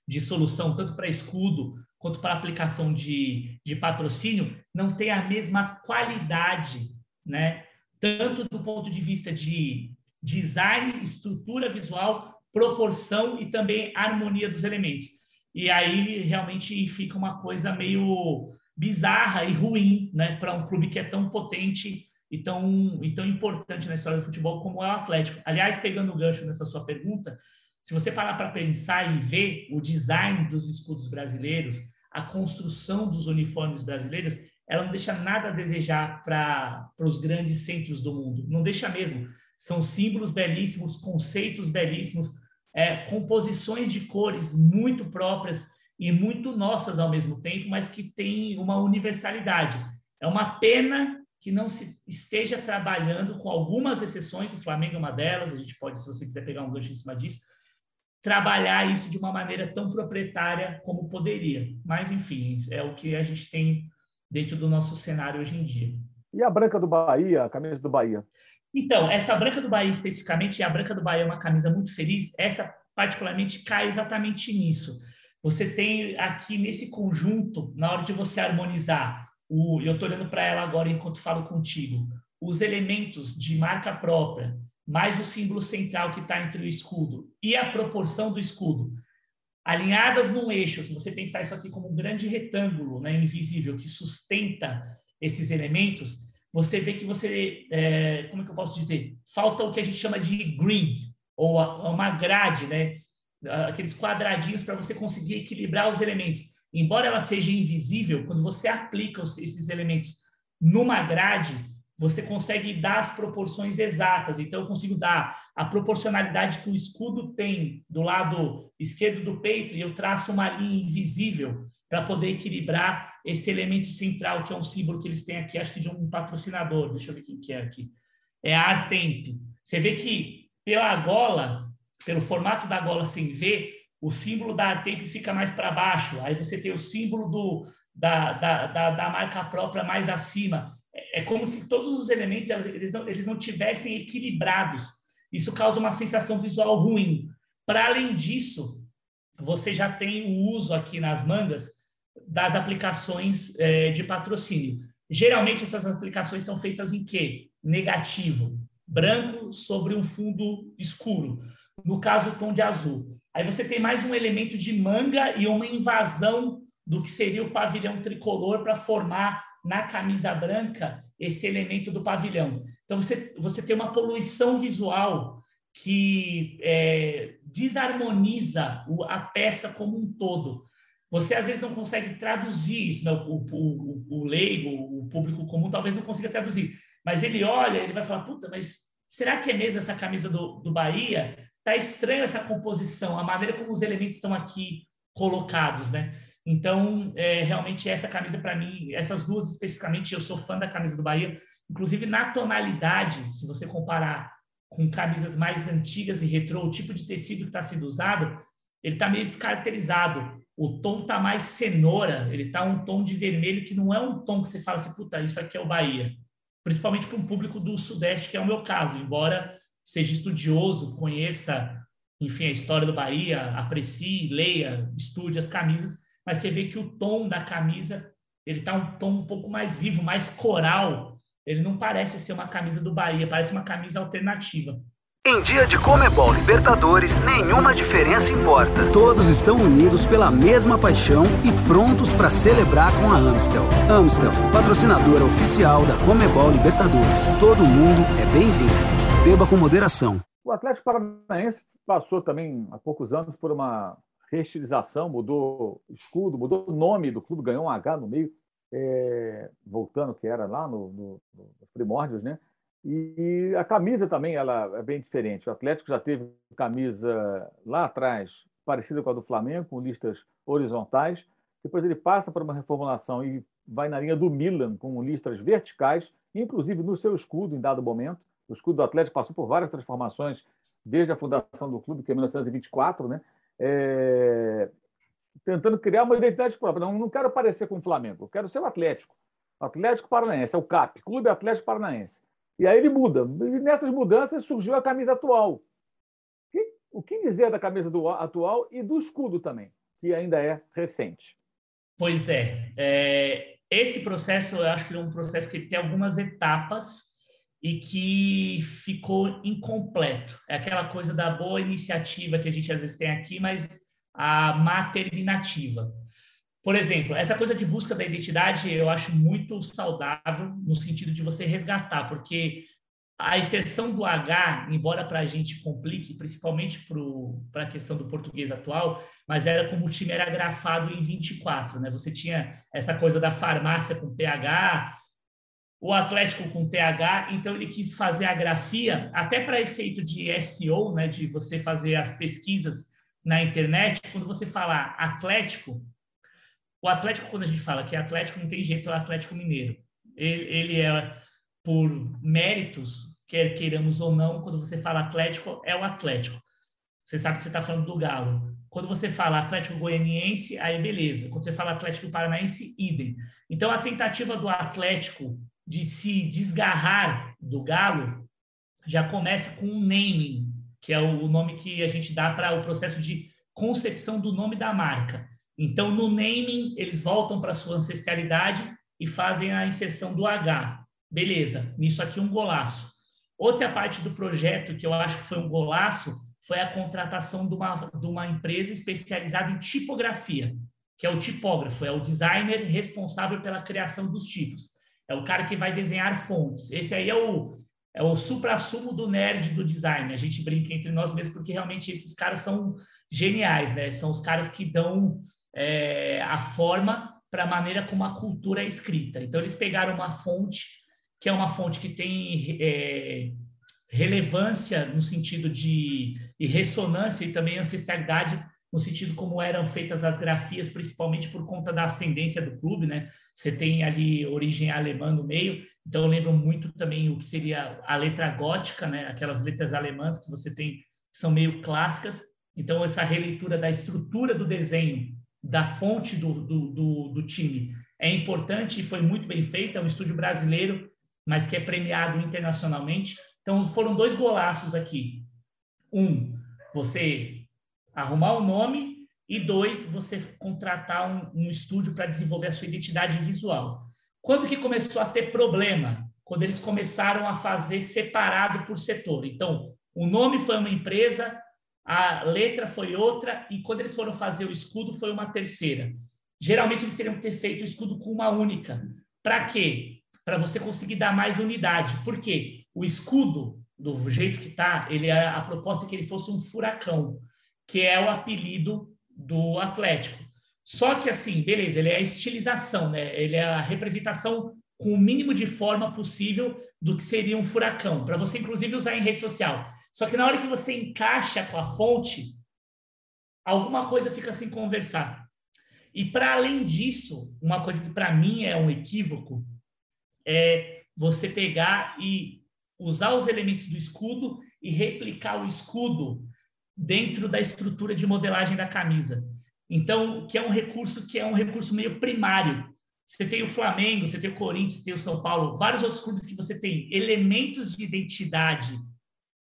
de solução, tanto para escudo quanto para aplicação de, de patrocínio, não tem a mesma qualidade, né? tanto do ponto de vista de design, estrutura visual, proporção e também harmonia dos elementos. E aí realmente fica uma coisa meio bizarra e ruim né, para um clube que é tão potente e tão, e tão importante na história do futebol como é o Atlético. Aliás, pegando o gancho nessa sua pergunta, se você parar para pensar e ver o design dos escudos brasileiros, a construção dos uniformes brasileiros, ela não deixa nada a desejar para os grandes centros do mundo. Não deixa mesmo. São símbolos belíssimos, conceitos belíssimos, é, composições de cores muito próprias e muito nossas ao mesmo tempo, mas que têm uma universalidade. É uma pena que não se esteja trabalhando, com algumas exceções, o Flamengo é uma delas, a gente pode, se você quiser pegar um gancho em cima disso, trabalhar isso de uma maneira tão proprietária como poderia. Mas, enfim, é o que a gente tem dentro do nosso cenário hoje em dia. E a branca do Bahia, a camisa do Bahia? Então, essa branca do Bahia especificamente, e a branca do Bahia é uma camisa muito feliz, essa particularmente cai exatamente nisso. Você tem aqui nesse conjunto, na hora de você harmonizar o, eu estou olhando para ela agora enquanto falo contigo, os elementos de marca própria, mais o símbolo central que está entre o escudo e a proporção do escudo, alinhadas num eixo, se você pensar isso aqui como um grande retângulo né, invisível que sustenta esses elementos, você vê que você, é, como é que eu posso dizer? Falta o que a gente chama de grid, ou uma grade, né? aqueles quadradinhos para você conseguir equilibrar os elementos embora ela seja invisível, quando você aplica esses elementos numa grade, você consegue dar as proporções exatas. Então, eu consigo dar a proporcionalidade que o escudo tem do lado esquerdo do peito e eu traço uma linha invisível para poder equilibrar esse elemento central, que é um símbolo que eles têm aqui, acho que de um patrocinador. Deixa eu ver quem que é aqui. É a Artemp. Você vê que pela gola, pelo formato da gola sem ver, o símbolo da Artemp fica mais para baixo, aí você tem o símbolo do, da, da, da, da marca própria mais acima. É, como se todos os elementos eles não, eles não tivessem equilibrados. Isso causa uma sensação visual ruim. Para além disso, você já tem o uso aqui nas mangas das aplicações é, de patrocínio. Geralmente essas aplicações são feitas em quê? Negativo, branco sobre um fundo escuro. No caso, tom de azul. Aí você tem mais um elemento de manga e uma invasão do que seria o pavilhão tricolor para formar na camisa branca esse elemento do pavilhão. Então você, você tem uma poluição visual que é, desarmoniza a peça como um todo. Você às vezes não consegue traduzir isso, né? o, o, o, leigo, o público comum talvez não consiga traduzir, mas ele olha, ele vai falar, puta, mas será que é mesmo essa camisa do, do Bahia? Tá estranho essa composição, a maneira como os elementos estão aqui colocados, né? Então, é, realmente, essa camisa, para mim, essas duas especificamente, eu sou fã da camisa do Bahia, inclusive na tonalidade, se você comparar com camisas mais antigas e retrô, o tipo de tecido que está sendo usado, ele está meio descaracterizado. O tom está mais cenoura, ele está um tom de vermelho que não é um tom que você fala assim, puta, isso aqui é o Bahia. Principalmente para um público do Sudeste, que é o meu caso, embora seja estudioso, conheça, enfim, a história do Bahia, aprecie, leia, estude as camisas, mas você vê que o tom da camisa ele está um tom um pouco mais vivo, mais coral. Ele não parece ser uma camisa do Bahia, parece uma camisa alternativa. Em dia de Comebol Libertadores, nenhuma diferença importa. Todos estão unidos pela mesma paixão e prontos para celebrar com a Amstel. Amstel, patrocinadora oficial da Comebol Libertadores. Todo mundo é bem-vindo. Beba com moderação. O Atlético Paranaense passou também há poucos anos por uma reestilização, mudou escudo, mudou o nome do clube, ganhou um H no meio, é, voltando que era lá no, no, nos primórdios, né? E a camisa também ela é bem diferente. O Atlético já teve camisa lá atrás parecida com a do Flamengo, com listas horizontais. Depois ele passa para uma reformulação e vai na linha do Milan, com listas verticais, inclusive no seu escudo em dado momento. O escudo do Atlético passou por várias transformações desde a fundação do clube, que é 1924, né? É... tentando criar uma identidade própria. Não, não quero parecer com o Flamengo, eu quero ser o Atlético. Atlético Paranaense, é o CAP, Clube Atlético Paranaense. E aí ele muda. E nessas mudanças surgiu a camisa atual. O que dizer da camisa do atual e do escudo também, que ainda é recente? Pois é. é esse processo, eu acho que é um processo que tem algumas etapas e que ficou incompleto. É aquela coisa da boa iniciativa que a gente às vezes tem aqui, mas a má terminativa. Por exemplo, essa coisa de busca da identidade eu acho muito saudável no sentido de você resgatar, porque a exceção do H, embora para a gente complique, principalmente para a questão do português atual, mas era como o time era grafado em 24, né? Você tinha essa coisa da farmácia com PH, o Atlético com TH, então ele quis fazer a grafia até para efeito de SEO, né, de você fazer as pesquisas na internet, quando você falar Atlético, o Atlético quando a gente fala que é Atlético não tem jeito, é o Atlético Mineiro. Ele, ele é por méritos, quer queiramos ou não, quando você fala Atlético, é o Atlético. Você sabe que você está falando do Galo. Quando você fala Atlético Goianiense, aí beleza. Quando você fala Atlético Paranaense, idem. Então, a tentativa do Atlético de se desgarrar do Galo já começa com um naming, que é o nome que a gente dá para o processo de concepção do nome da marca. Então, no naming, eles voltam para sua ancestralidade e fazem a inserção do H. Beleza, nisso aqui um golaço. Outra parte do projeto que eu acho que foi um golaço foi a contratação de uma, de uma empresa especializada em tipografia, que é o tipógrafo, é o designer responsável pela criação dos tipos. É o cara que vai desenhar fontes. Esse aí é o, é o supra-sumo do nerd do design. A gente brinca entre nós mesmos porque realmente esses caras são geniais, né? São os caras que dão é, a forma para a maneira como a cultura é escrita. Então, eles pegaram uma fonte que é uma fonte que tem é, relevância no sentido de e ressonância e também ancestralidade no sentido como eram feitas as grafias, principalmente por conta da ascendência do clube, né? Você tem ali origem alemã no meio, então eu lembro muito também o que seria a letra gótica, né? Aquelas letras alemãs que você tem são meio clássicas. Então essa releitura da estrutura do desenho, da fonte do, do, do, do time é importante e foi muito bem feita. É um estúdio brasileiro, mas que é premiado internacionalmente. Então foram dois golaços aqui. Um, você arrumar o nome e dois, você contratar um, um estúdio para desenvolver a sua identidade visual. Quando que começou a ter problema? Quando eles começaram a fazer separado por setor. Então, o nome foi uma empresa, a letra foi outra, e quando eles foram fazer o escudo, foi uma terceira. Geralmente, eles teriam que ter feito o escudo com uma única. Para quê? Para você conseguir dar mais unidade. Por quê? O escudo, do jeito que está, ele a proposta é que ele fosse um furacão que é o apelido do Atlético. Só que assim, beleza, ele é a estilização, né? Ele é a representação com o mínimo de forma possível do que seria um furacão, para você inclusive usar em rede social. Só que na hora que você encaixa com a fonte, alguma coisa fica sem conversar. E para além disso, uma coisa que para mim é um equívoco é você pegar e usar os elementos do escudo e replicar o escudo dentro da estrutura de modelagem da camisa. Então, que é um recurso que é um recurso meio primário. Você tem o Flamengo, você tem o Corinthians, você tem o São Paulo, vários outros clubes que você tem elementos de identidade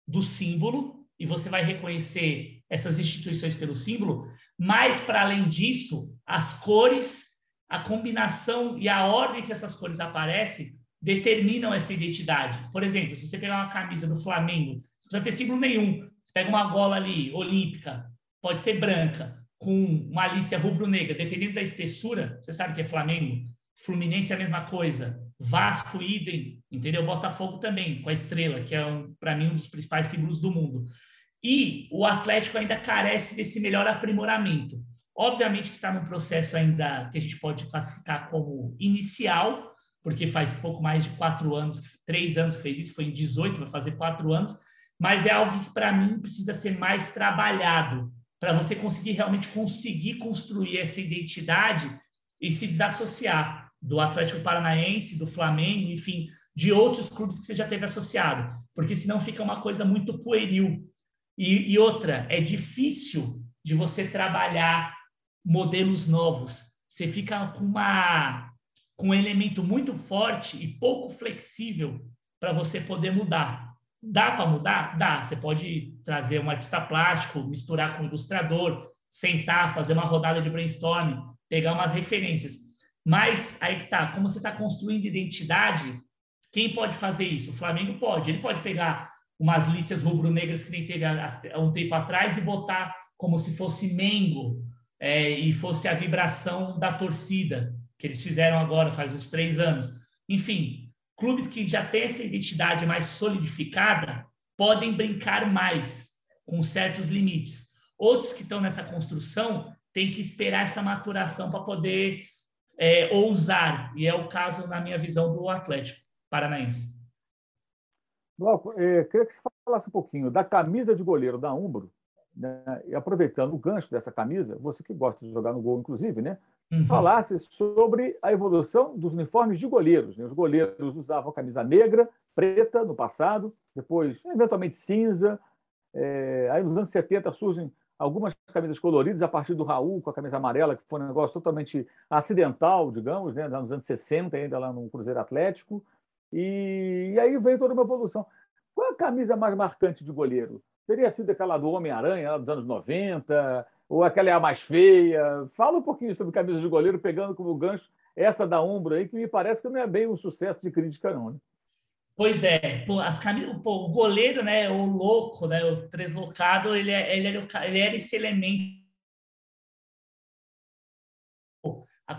do símbolo e você vai reconhecer essas instituições pelo símbolo, mas para além disso, as cores, a combinação e a ordem que essas cores aparecem determinam essa identidade. Por exemplo, se você pegar uma camisa do Flamengo, não precisa ter símbolo nenhum, pega uma gola ali, olímpica, pode ser branca, com uma lista rubro-negra, dependendo da espessura, você sabe que é Flamengo, Fluminense é a mesma coisa, Vasco, idem, entendeu? Botafogo também, com a estrela, que é, um, para mim, um dos principais símbolos do mundo. E o Atlético ainda carece desse melhor aprimoramento. Obviamente que está num processo ainda que a gente pode classificar como inicial, porque faz pouco mais de quatro anos, três anos que fez isso, foi em 18, vai fazer quatro anos, mas é algo que para mim precisa ser mais trabalhado para você conseguir realmente conseguir construir essa identidade e se desassociar do Atlético Paranaense, do Flamengo, enfim, de outros clubes que você já teve associado, porque senão fica uma coisa muito pueril. E, e outra, é difícil de você trabalhar modelos novos. Você fica com uma com um elemento muito forte e pouco flexível para você poder mudar. Dá para mudar? Dá. Você pode trazer um artista plástico, misturar com um ilustrador, sentar, fazer uma rodada de brainstorming, pegar umas referências. Mas aí que tá, como você está construindo identidade, quem pode fazer isso? O Flamengo pode. Ele pode pegar umas listas rubro-negras que nem teve há, um tempo atrás e botar como se fosse Mengo é, e fosse a vibração da torcida que eles fizeram agora, faz uns três anos. Enfim, clubes que já têm essa identidade mais solidificada podem brincar mais com certos limites. Outros que estão nessa construção têm que esperar essa maturação para poder é, ousar, e é o caso, na minha visão, do Atlético Paranaense. Glauco, é, queria que você falasse um pouquinho da camisa de goleiro da Umbro, né? e aproveitando o gancho dessa camisa, você que gosta de jogar no gol, inclusive, né? uhum. falasse sobre a evolução dos uniformes de goleiros. Né? Os goleiros usavam camisa negra, preta no passado, depois, eventualmente, cinza. É, aí, nos anos 70, surgem algumas camisas coloridas, a partir do Raul, com a camisa amarela, que foi um negócio totalmente acidental, digamos, né? nos anos 60, ainda lá no Cruzeiro Atlético. E, e aí veio toda uma evolução. Qual a camisa mais marcante de goleiro? Teria sido aquela do Homem-Aranha, dos anos 90, ou aquela é a mais feia? Fala um pouquinho sobre camisa de goleiro, pegando como gancho essa da Umbro aí, que me parece que não é bem um sucesso de crítica, não. Né? Pois é, pô, as camisas, pô, o goleiro, né, o louco, né, o deslocado, ele, é, ele, era, ele era esse elemento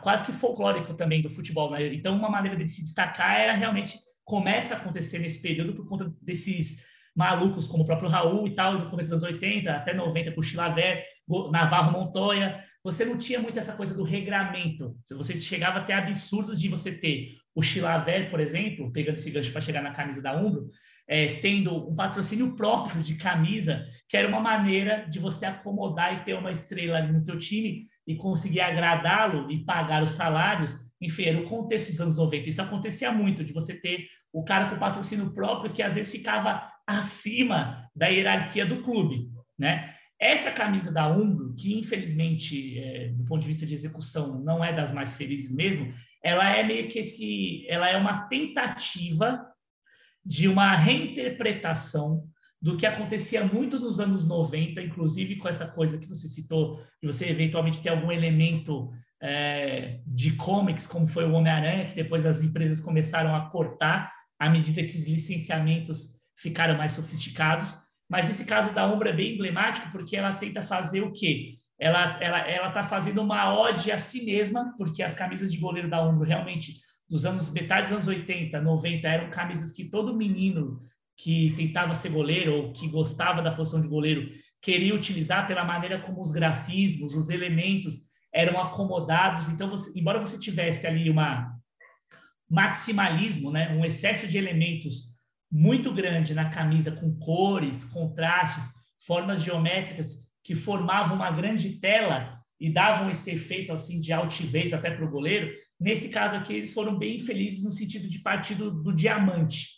quase que folclórico também do futebol. Né? Então, uma maneira de se destacar era realmente começa a acontecer nesse período por conta desses malucos como o próprio Raul e tal, no começo dos 80 até 90 com Chilaver, Navarro Montoya, você não tinha muito essa coisa do regramento. Você chegava até absurdos de você ter o Chilaver, por exemplo, pegando esse gancho para chegar na camisa da Umbro, é, tendo um patrocínio próprio de camisa, que era uma maneira de você acomodar e ter uma estrela ali no teu time e conseguir agradá-lo e pagar os salários. Enfim, era o contexto dos anos 90. Isso acontecia muito, de você ter o cara com patrocínio próprio que às vezes ficava acima da hierarquia do clube, né? Essa camisa da Umbro, que infelizmente, é, do ponto de vista de execução, não é das mais felizes mesmo, ela é meio que esse, ela é uma tentativa de uma reinterpretação do que acontecia muito nos anos 90, inclusive com essa coisa que você citou, de você eventualmente ter algum elemento é, de comics, como foi o Homem-Aranha, que depois as empresas começaram a cortar à medida que os licenciamentos ficaram mais sofisticados. Mas esse caso da Umbra é bem emblemático porque ela tenta fazer o quê? Ela ela ela está fazendo uma ode a si mesma, porque as camisas de goleiro da Umbro realmente dos anos metade dos anos 80, 90 eram camisas que todo menino que tentava ser goleiro ou que gostava da posição de goleiro queria utilizar pela maneira como os grafismos, os elementos eram acomodados. Então, você, embora você tivesse ali uma maximalismo, né, um excesso de elementos muito grande na camisa, com cores, contrastes, formas geométricas que formavam uma grande tela e davam esse efeito assim de altivez até para o goleiro. Nesse caso aqui, eles foram bem felizes no sentido de partir do, do diamante,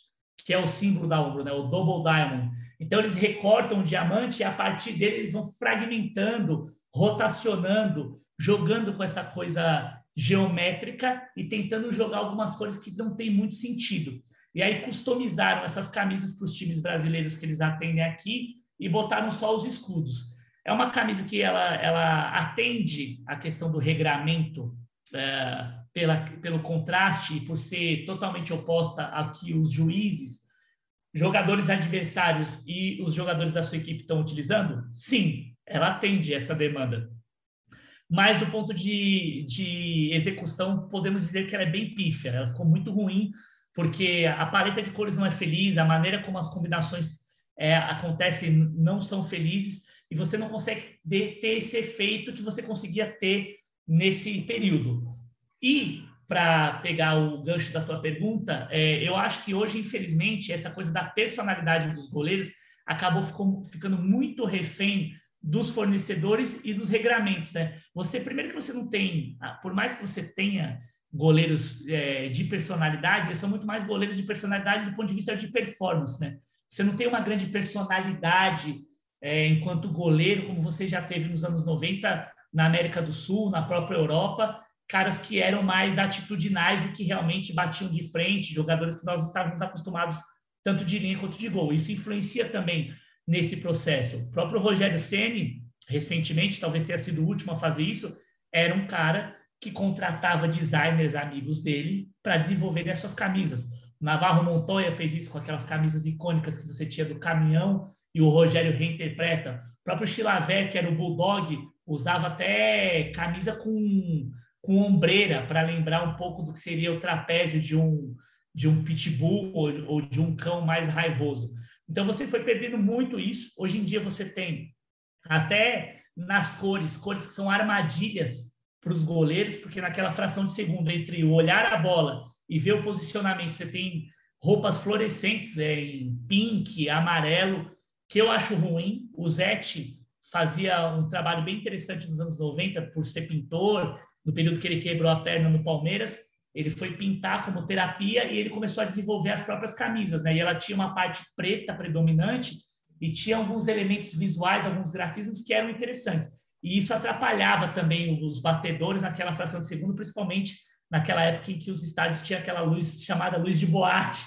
que é o símbolo da Umbro, né? o Double Diamond. Então, eles recortam o diamante e a partir dele eles vão fragmentando, rotacionando, jogando com essa coisa geométrica e tentando jogar algumas cores que não tem muito sentido. E aí customizaram essas camisas para os times brasileiros que eles atendem aqui e botaram só os escudos. É uma camisa que ela, ela atende a questão do regramento é, pela, pelo contraste e por ser totalmente oposta a que os juízes, jogadores adversários e os jogadores da sua equipe estão utilizando? Sim, ela atende essa demanda. Mas do ponto de, de execução, podemos dizer que ela é bem pífia. Ela ficou muito ruim porque a paleta de cores não é feliz, a maneira como as combinações é, acontecem, não são felizes, e você não consegue ter esse efeito que você conseguia ter nesse período. E, para pegar o gancho da tua pergunta, é, eu acho que hoje, infelizmente, essa coisa da personalidade dos goleiros acabou ficou, ficando muito refém dos fornecedores e dos regramentos, né? Você, primeiro que você não tem, ah, por mais que você tenha goleiros é, de personalidade, eles são muito mais goleiros de personalidade do ponto de vista de performance, né? Você não tem uma grande personalidade é, enquanto goleiro, como você já teve nos anos 90 na América do Sul, na própria Europa, caras que eram mais atitudinais e que realmente batiam de frente, jogadores que nós estávamos acostumados tanto de linha quanto de gol. Isso influencia também nesse processo. O próprio Rogério Ceni, recentemente, talvez tenha sido o último a fazer isso, era um cara que contratava designers amigos dele para desenvolver essas camisas. O Navarro Montoya fez isso com aquelas camisas icônicas que você tinha do caminhão e o Rogério reinterpreta. O próprio Chilaver, que era o Bulldog, usava até camisa com, com ombreira para lembrar um pouco do que seria o trapézio de um, de um pitbull ou, ou de um cão mais raivoso. Então você foi perdendo muito isso. Hoje em dia você tem até nas cores, cores que são armadilhas para os goleiros, porque naquela fração de segundo entre o olhar a bola e ver o posicionamento, você tem roupas fluorescentes é, em pink, amarelo, que eu acho ruim. O Zete fazia um trabalho bem interessante nos anos 90 por ser pintor, no período que ele quebrou a perna no Palmeiras, ele foi pintar como terapia e ele começou a desenvolver as próprias camisas, né? E ela tinha uma parte preta predominante e tinha alguns elementos visuais, alguns grafismos que eram interessantes. E isso atrapalhava também os batedores naquela fração de segundo, principalmente naquela época em que os estádios tinham aquela luz chamada luz de boate,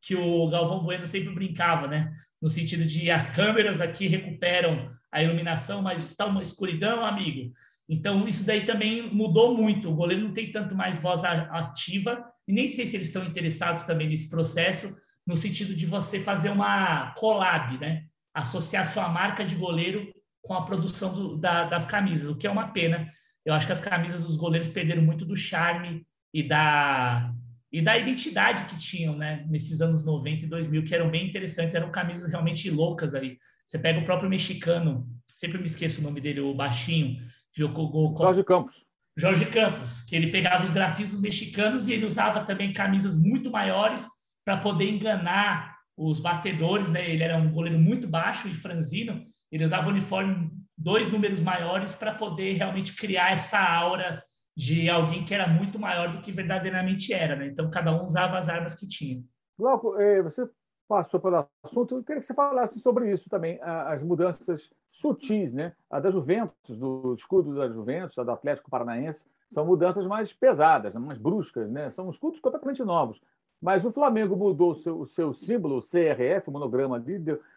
que o Galvão Bueno sempre brincava, né? No sentido de as câmeras aqui recuperam a iluminação, mas está uma escuridão, amigo. Então, isso daí também mudou muito. O goleiro não tem tanto mais voz ativa, e nem sei se eles estão interessados também nesse processo, no sentido de você fazer uma collab, né? Associar sua marca de goleiro com a produção do, da, das camisas, o que é uma pena. Eu acho que as camisas dos goleiros perderam muito do charme e da, e da identidade que tinham, né? Nesses anos 90 e 2000, que eram bem interessantes, eram camisas realmente loucas ali. Você pega o próprio mexicano, sempre me esqueço o nome dele, o baixinho, Jogou Jorge Campos. Jorge Campos, que ele pegava os grafismos mexicanos e ele usava também camisas muito maiores para poder enganar os batedores, né? Ele era um goleiro muito baixo e franzino, ele usava o uniforme dois números maiores para poder realmente criar essa aura de alguém que era muito maior do que verdadeiramente era, né? Então cada um usava as armas que tinha. Glauco, eh, você passou pelo assunto, eu queria que você falasse sobre isso também, as mudanças sutis, né? A da Juventus, do escudo da Juventus, a do Atlético Paranaense, são mudanças mais pesadas, né? mais bruscas, né? São escudos completamente novos. Mas o Flamengo mudou o seu, o seu símbolo, o CRF, o monograma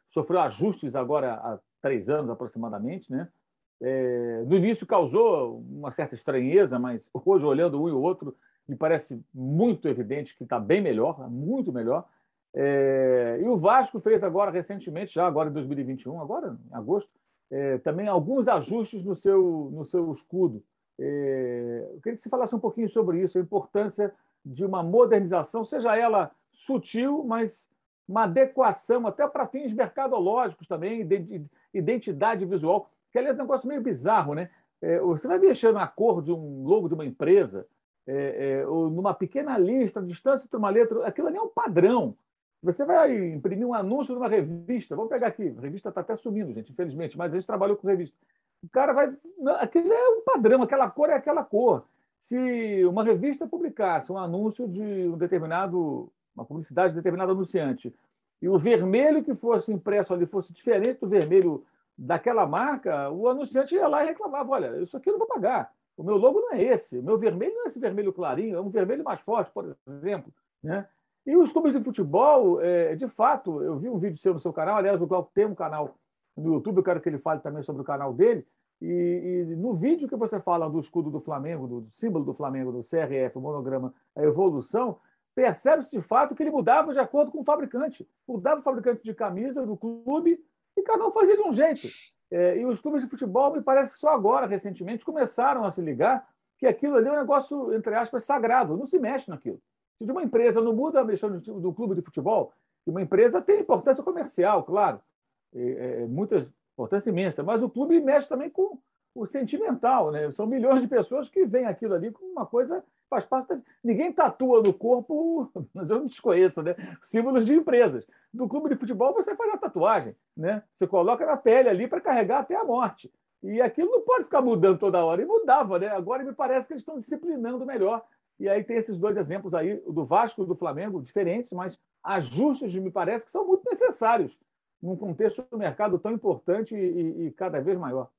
sofreu ajustes agora há três anos aproximadamente, né? É, no início causou uma certa estranheza, mas hoje, olhando um e o outro, me parece muito evidente que está bem melhor, muito melhor. É, e o Vasco fez agora, recentemente, já agora em 2021, agora em agosto, é, também alguns ajustes no seu, no seu escudo. É, eu queria que você falasse um pouquinho sobre isso, a importância de uma modernização, seja ela sutil, mas uma adequação até para fins mercadológicos também, identidade visual, que aliás é um negócio meio bizarro, né? É, você vai mexer na cor de um logo de uma empresa, é, é, ou numa pequena lista, distância entre uma letra, aquilo ali é um padrão. Você vai imprimir um anúncio numa revista, vamos pegar aqui, a revista está até sumindo, gente, infelizmente, mas a gente trabalhou com revista. O cara vai. Aquilo é um padrão, aquela cor é aquela cor. Se uma revista publicasse um anúncio de um determinado, uma publicidade de determinado anunciante, e o vermelho que fosse impresso ali fosse diferente do vermelho daquela marca, o anunciante ia lá e reclamava: olha, isso aqui eu não vou pagar. O meu logo não é esse, o meu vermelho não é esse vermelho clarinho, é um vermelho mais forte, por exemplo. Né? E os clubes de futebol, é, de fato, eu vi um vídeo seu no seu canal, aliás, o Glauco tem um canal no YouTube, eu quero que ele fale também sobre o canal dele. E, e, no vídeo que você fala do escudo do Flamengo, do, do símbolo do Flamengo, do CRF, o monograma, a evolução, percebe-se de fato que ele mudava de acordo com o fabricante. Mudava o fabricante de camisa do clube e cada um fazia de um jeito. É, e os clubes de futebol, me parece só agora, recentemente, começaram a se ligar que aquilo ali é um negócio, entre aspas, sagrado, não se mexe naquilo. Se de uma empresa não muda a mexer do clube de futebol, uma empresa tem importância comercial, claro, é, é, muita importância imensa, mas o clube mexe também com o sentimental, né? São milhões de pessoas que veem aquilo ali como uma coisa faz parte. Da... Ninguém tatua no corpo, mas eu não desconheço, né? Símbolos de empresas. No clube de futebol você faz a tatuagem, né? Você coloca na pele ali para carregar até a morte. E aquilo não pode ficar mudando toda hora. E mudava, né? Agora me parece que eles estão disciplinando melhor. E aí tem esses dois exemplos aí, o do Vasco e do Flamengo, diferentes, mas ajustes me parece que são muito necessários num contexto do mercado tão importante e, e, e cada vez maior.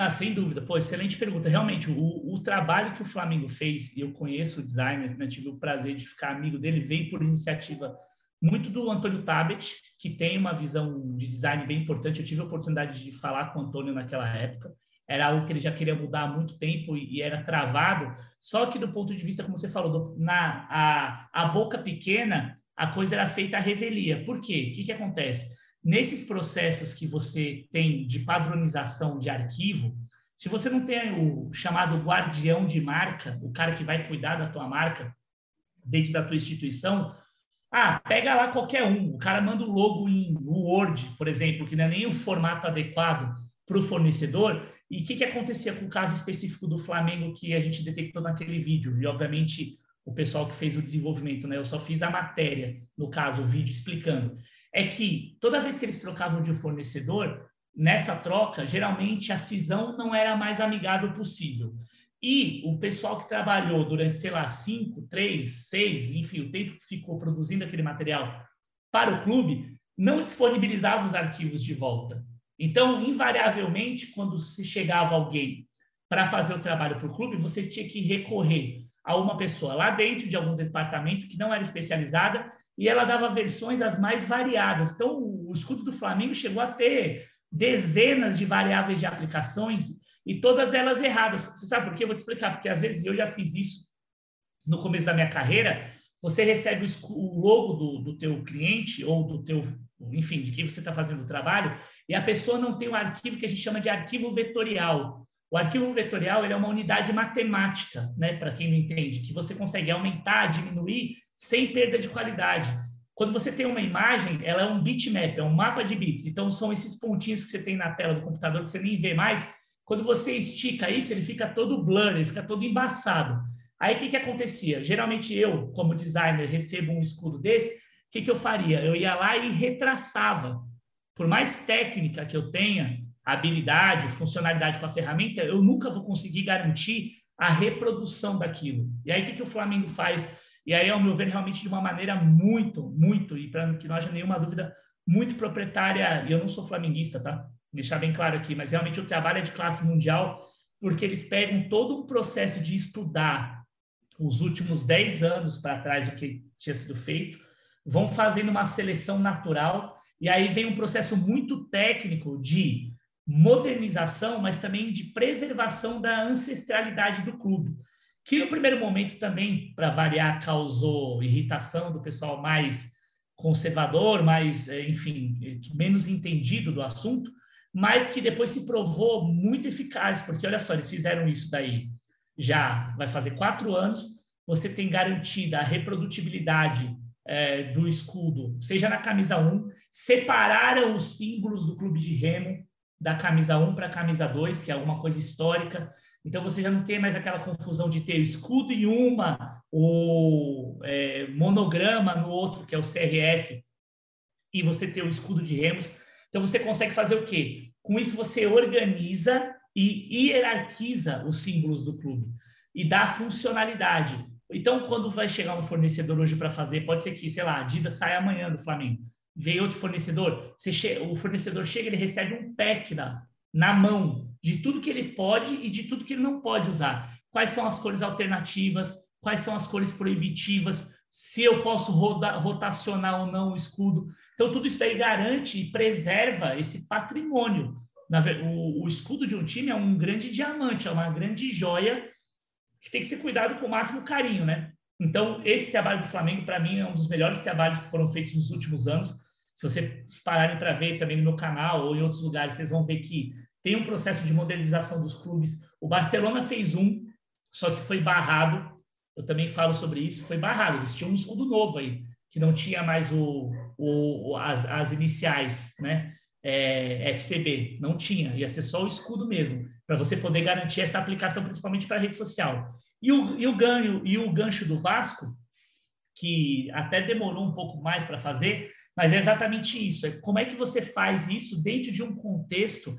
Ah, sem dúvida. Pô, excelente pergunta. Realmente, o, o trabalho que o Flamengo fez, eu conheço o designer, né, tive o prazer de ficar amigo dele, veio por iniciativa muito do Antônio Tabet, que tem uma visão de design bem importante. Eu tive a oportunidade de falar com o Antônio naquela época. Era algo que ele já queria mudar há muito tempo e, e era travado. Só que do ponto de vista, como você falou, do, na a, a boca pequena, a coisa era feita à revelia. Por quê? O que, que acontece? Nesses processos que você tem de padronização de arquivo, se você não tem o chamado guardião de marca, o cara que vai cuidar da tua marca dentro da tua instituição, ah, pega lá qualquer um. O cara manda o logo em Word, por exemplo, que não é nem o formato adequado para o fornecedor. E o que, que acontecia com o caso específico do Flamengo que a gente detectou naquele vídeo? E, obviamente, o pessoal que fez o desenvolvimento, né? Eu só fiz a matéria, no caso, o vídeo explicando é que toda vez que eles trocavam de fornecedor, nessa troca, geralmente a cisão não era a mais amigável possível. E o pessoal que trabalhou durante, sei lá, cinco, três, seis, enfim, o tempo que ficou produzindo aquele material para o clube, não disponibilizava os arquivos de volta. Então, invariavelmente, quando se chegava alguém para fazer o trabalho para o clube, você tinha que recorrer a uma pessoa lá dentro de algum departamento que não era especializada e ela dava versões as mais variadas. Então, o escudo do Flamengo chegou a ter dezenas de variáveis de aplicações e todas elas erradas. Você sabe por quê? Eu vou te explicar, porque às vezes eu já fiz isso no começo da minha carreira. Você recebe o logo do, do teu cliente ou do teu, enfim, de quem você está fazendo o trabalho, e a pessoa não tem um arquivo que a gente chama de arquivo vetorial. O arquivo vetorial ele é uma unidade matemática, né, para quem não entende, que você consegue aumentar, diminuir sem perda de qualidade. Quando você tem uma imagem, ela é um bitmap, é um mapa de bits. Então, são esses pontinhos que você tem na tela do computador que você nem vê mais. Quando você estica isso, ele fica todo blur, ele fica todo embaçado. Aí, o que, que acontecia? Geralmente, eu, como designer, recebo um escudo desse, o que, que eu faria? Eu ia lá e retraçava. Por mais técnica que eu tenha, habilidade, funcionalidade com a ferramenta, eu nunca vou conseguir garantir a reprodução daquilo. E aí, o que, que o Flamengo faz? E aí, ao meu ver, realmente de uma maneira muito, muito, e para que não haja nenhuma dúvida, muito proprietária. E eu não sou flamenguista, tá? Deixar bem claro aqui, mas realmente o trabalho é de classe mundial, porque eles pegam todo um processo de estudar os últimos 10 anos para trás do que tinha sido feito, vão fazendo uma seleção natural, e aí vem um processo muito técnico de modernização, mas também de preservação da ancestralidade do clube que no primeiro momento também, para variar, causou irritação do pessoal mais conservador, mais, eh, enfim, eh, menos entendido do assunto, mas que depois se provou muito eficaz, porque olha só, eles fizeram isso daí já vai fazer quatro anos, você tem garantida a reprodutibilidade é, do escudo, seja na camisa 1, separaram os símbolos do clube de remo da camisa 1 para a camisa 2, que é alguma coisa histórica, então você já não tem mais aquela confusão de ter o escudo em uma, o é, monograma no outro, que é o CRF, e você ter o escudo de remos. Então você consegue fazer o quê? Com isso você organiza e hierarquiza os símbolos do clube e dá funcionalidade. Então, quando vai chegar um fornecedor hoje para fazer, pode ser que, sei lá, a Adidas sai amanhã do Flamengo, veio outro fornecedor, o fornecedor chega, ele recebe um pack na, na mão de tudo que ele pode e de tudo que ele não pode usar. Quais são as cores alternativas, quais são as cores proibitivas, se eu posso rotacionar ou não o escudo. Então, tudo isso daí garante e preserva esse patrimônio. O, o escudo de um time é um grande diamante, é uma grande joia que tem que ser cuidado com o máximo carinho, né? Então, esse trabalho do Flamengo, para mim, é um dos melhores trabalhos que foram feitos nos últimos anos. Se vocês pararem para ver também no meu canal ou em outros lugares, vocês vão ver que tem um processo de modernização dos clubes. O Barcelona fez um, só que foi barrado. Eu também falo sobre isso, foi barrado. Eles tinham um escudo novo aí, que não tinha mais o, o as, as iniciais, né? é, FCB, não tinha, ia ser só o escudo mesmo, para você poder garantir essa aplicação, principalmente para a rede social. E o, e o ganho e o gancho do Vasco, que até demorou um pouco mais para fazer, mas é exatamente isso. É como é que você faz isso dentro de um contexto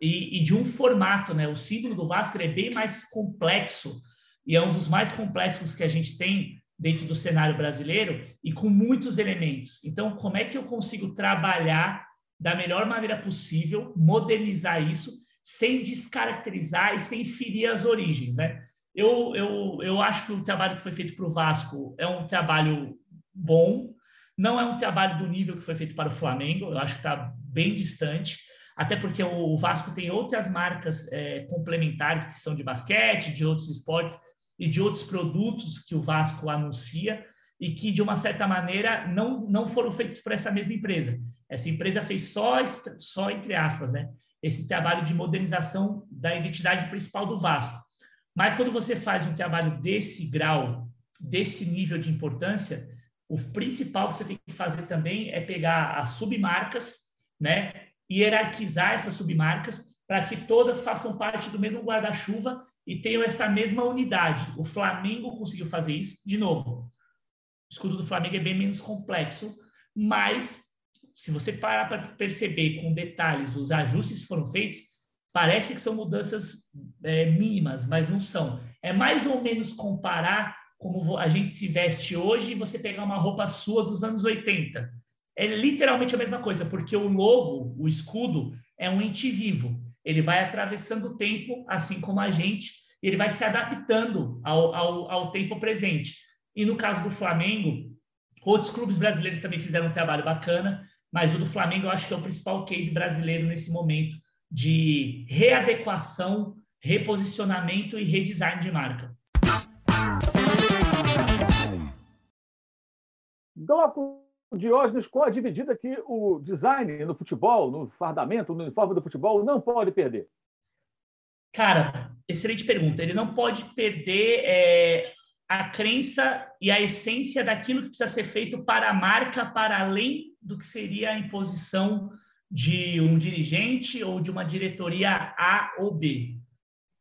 e, e de um formato, né? O símbolo do Vasco é bem mais complexo e é um dos mais complexos que a gente tem dentro do cenário brasileiro e com muitos elementos. Então, como é que eu consigo trabalhar da melhor maneira possível, modernizar isso, sem descaracterizar e sem ferir as origens, né? Eu, eu, eu acho que o trabalho que foi feito para o Vasco é um trabalho bom, não é um trabalho do nível que foi feito para o Flamengo, eu acho que está bem distante, até porque o Vasco tem outras marcas é, complementares que são de basquete, de outros esportes e de outros produtos que o Vasco anuncia e que, de uma certa maneira, não, não foram feitos por essa mesma empresa. Essa empresa fez só, só entre aspas, né, esse trabalho de modernização da identidade principal do Vasco. Mas quando você faz um trabalho desse grau, desse nível de importância, o principal que você tem que fazer também é pegar as submarcas, né, hierarquizar essas submarcas para que todas façam parte do mesmo guarda-chuva e tenham essa mesma unidade. O Flamengo conseguiu fazer isso, de novo. O escudo do Flamengo é bem menos complexo, mas se você parar para perceber com detalhes os ajustes que foram feitos, Parece que são mudanças é, mínimas, mas não são. É mais ou menos comparar como a gente se veste hoje e você pegar uma roupa sua dos anos 80. É literalmente a mesma coisa, porque o logo, o escudo, é um ente vivo. Ele vai atravessando o tempo, assim como a gente, e ele vai se adaptando ao, ao, ao tempo presente. E no caso do Flamengo, outros clubes brasileiros também fizeram um trabalho bacana, mas o do Flamengo eu acho que é o principal case brasileiro nesse momento, de readequação, reposicionamento e redesign de marca. Bloco Diógenes, qual a dividida que o design no futebol, no fardamento, no uniforme do futebol, não pode perder? Cara, excelente pergunta. Ele não pode perder é, a crença e a essência daquilo que precisa ser feito para a marca, para além do que seria a imposição de um dirigente ou de uma diretoria A ou B.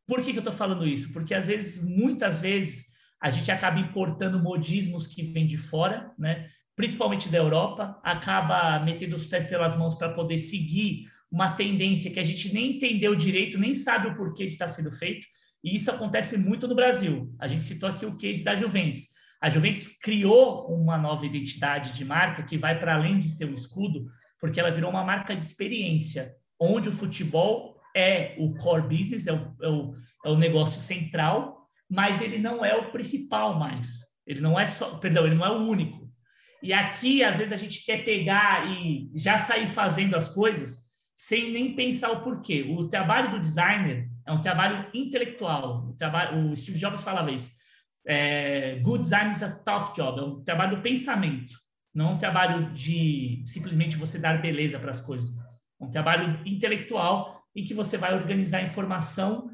Por que, que eu estou falando isso? Porque às vezes, muitas vezes, a gente acaba importando modismos que vêm de fora, né? principalmente da Europa, acaba metendo os pés pelas mãos para poder seguir uma tendência que a gente nem entendeu direito, nem sabe o porquê de estar tá sendo feito, e isso acontece muito no Brasil. A gente citou aqui o case da Juventus. A Juventus criou uma nova identidade de marca que vai para além de ser um escudo, porque ela virou uma marca de experiência, onde o futebol é o core business, é o, é o, é o negócio central, mas ele não é o principal mais. Ele não é só, perdão, ele não é o único. E aqui, às vezes, a gente quer pegar e já sair fazendo as coisas sem nem pensar o porquê. O trabalho do designer é um trabalho intelectual. O, trabalho, o Steve Jobs falava isso. É, good design is a tough job. É um trabalho do pensamento. Não um trabalho de simplesmente você dar beleza para as coisas. É um trabalho intelectual em que você vai organizar informação,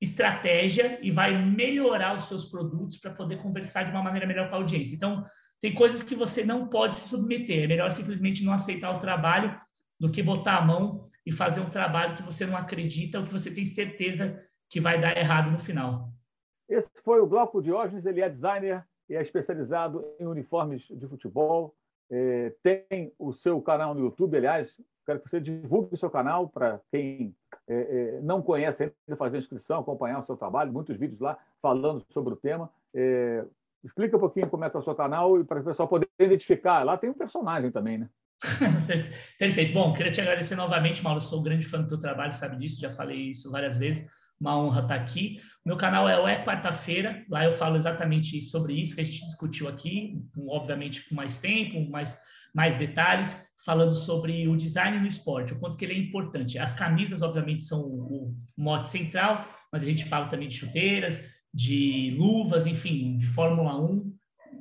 estratégia e vai melhorar os seus produtos para poder conversar de uma maneira melhor com a audiência. Então, tem coisas que você não pode se submeter. É melhor simplesmente não aceitar o trabalho do que botar a mão e fazer um trabalho que você não acredita ou que você tem certeza que vai dar errado no final. Esse foi o Glauco Diógenes, ele é designer e é especializado em uniformes de futebol. É, tem o seu canal no YouTube, aliás, quero que você divulgue o seu canal para quem é, é, não conhece ainda, fazer inscrição, acompanhar o seu trabalho, muitos vídeos lá falando sobre o tema. É, explica um pouquinho como é que é o seu canal e para o pessoal poder identificar. Lá tem um personagem também, né? Perfeito. Bom, queria te agradecer novamente, Mauro. Sou um grande fã do teu trabalho, sabe disso, já falei isso várias vezes uma honra estar aqui. Meu canal é o É Quarta-feira, lá eu falo exatamente sobre isso que a gente discutiu aqui, obviamente com mais tempo, mais, mais detalhes, falando sobre o design no esporte, o quanto que ele é importante. As camisas, obviamente, são o, o mote central, mas a gente fala também de chuteiras, de luvas, enfim, de Fórmula 1,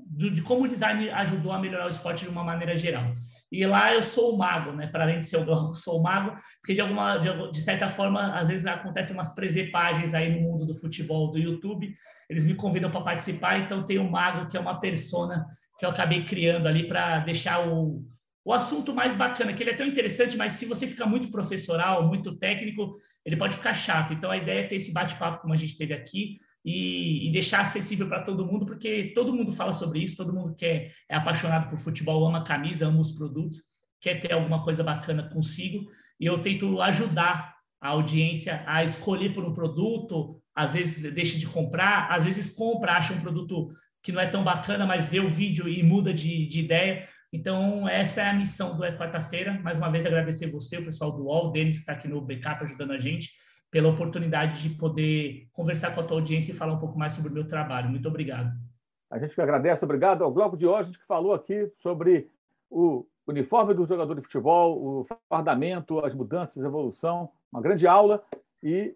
de, de como o design ajudou a melhorar o esporte de uma maneira geral. E lá eu sou o mago, né? Para além de ser o sou o mago, porque de alguma, de, de, certa forma, às vezes acontecem umas presepagens aí no mundo do futebol, do YouTube. Eles me convidam para participar, então tem o mago, que é uma persona que eu acabei criando ali para deixar o, o assunto mais bacana, que ele é tão interessante, mas se você ficar muito professoral, muito técnico, ele pode ficar chato. Então, a ideia é ter esse bate-papo como a gente teve aqui e, e deixar acessível para todo mundo, porque todo mundo fala sobre isso, todo mundo quer, é apaixonado por futebol, ama a camisa, ama os produtos, quer ter alguma coisa bacana consigo. E eu tento ajudar a audiência a escolher por um produto, às vezes deixa de comprar, às vezes compra, acha um produto que não é tão bacana, mas vê o vídeo e muda de, de ideia. Então, essa é a missão do É Quarta-feira. Mais uma vez, agradecer você, o pessoal do UOL, deles que está aqui no backup ajudando a gente, pela oportunidade de poder conversar com a tua audiência e falar um pouco mais sobre o meu trabalho. Muito obrigado. A gente que agradece. Obrigado ao Glauco Diógenes, que falou aqui sobre o uniforme do jogador de futebol, o fardamento, as mudanças, a evolução. Uma grande aula e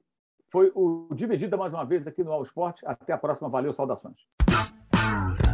foi o Dividida mais uma vez aqui no All Sport. Até a próxima. Valeu, saudações. Yeah.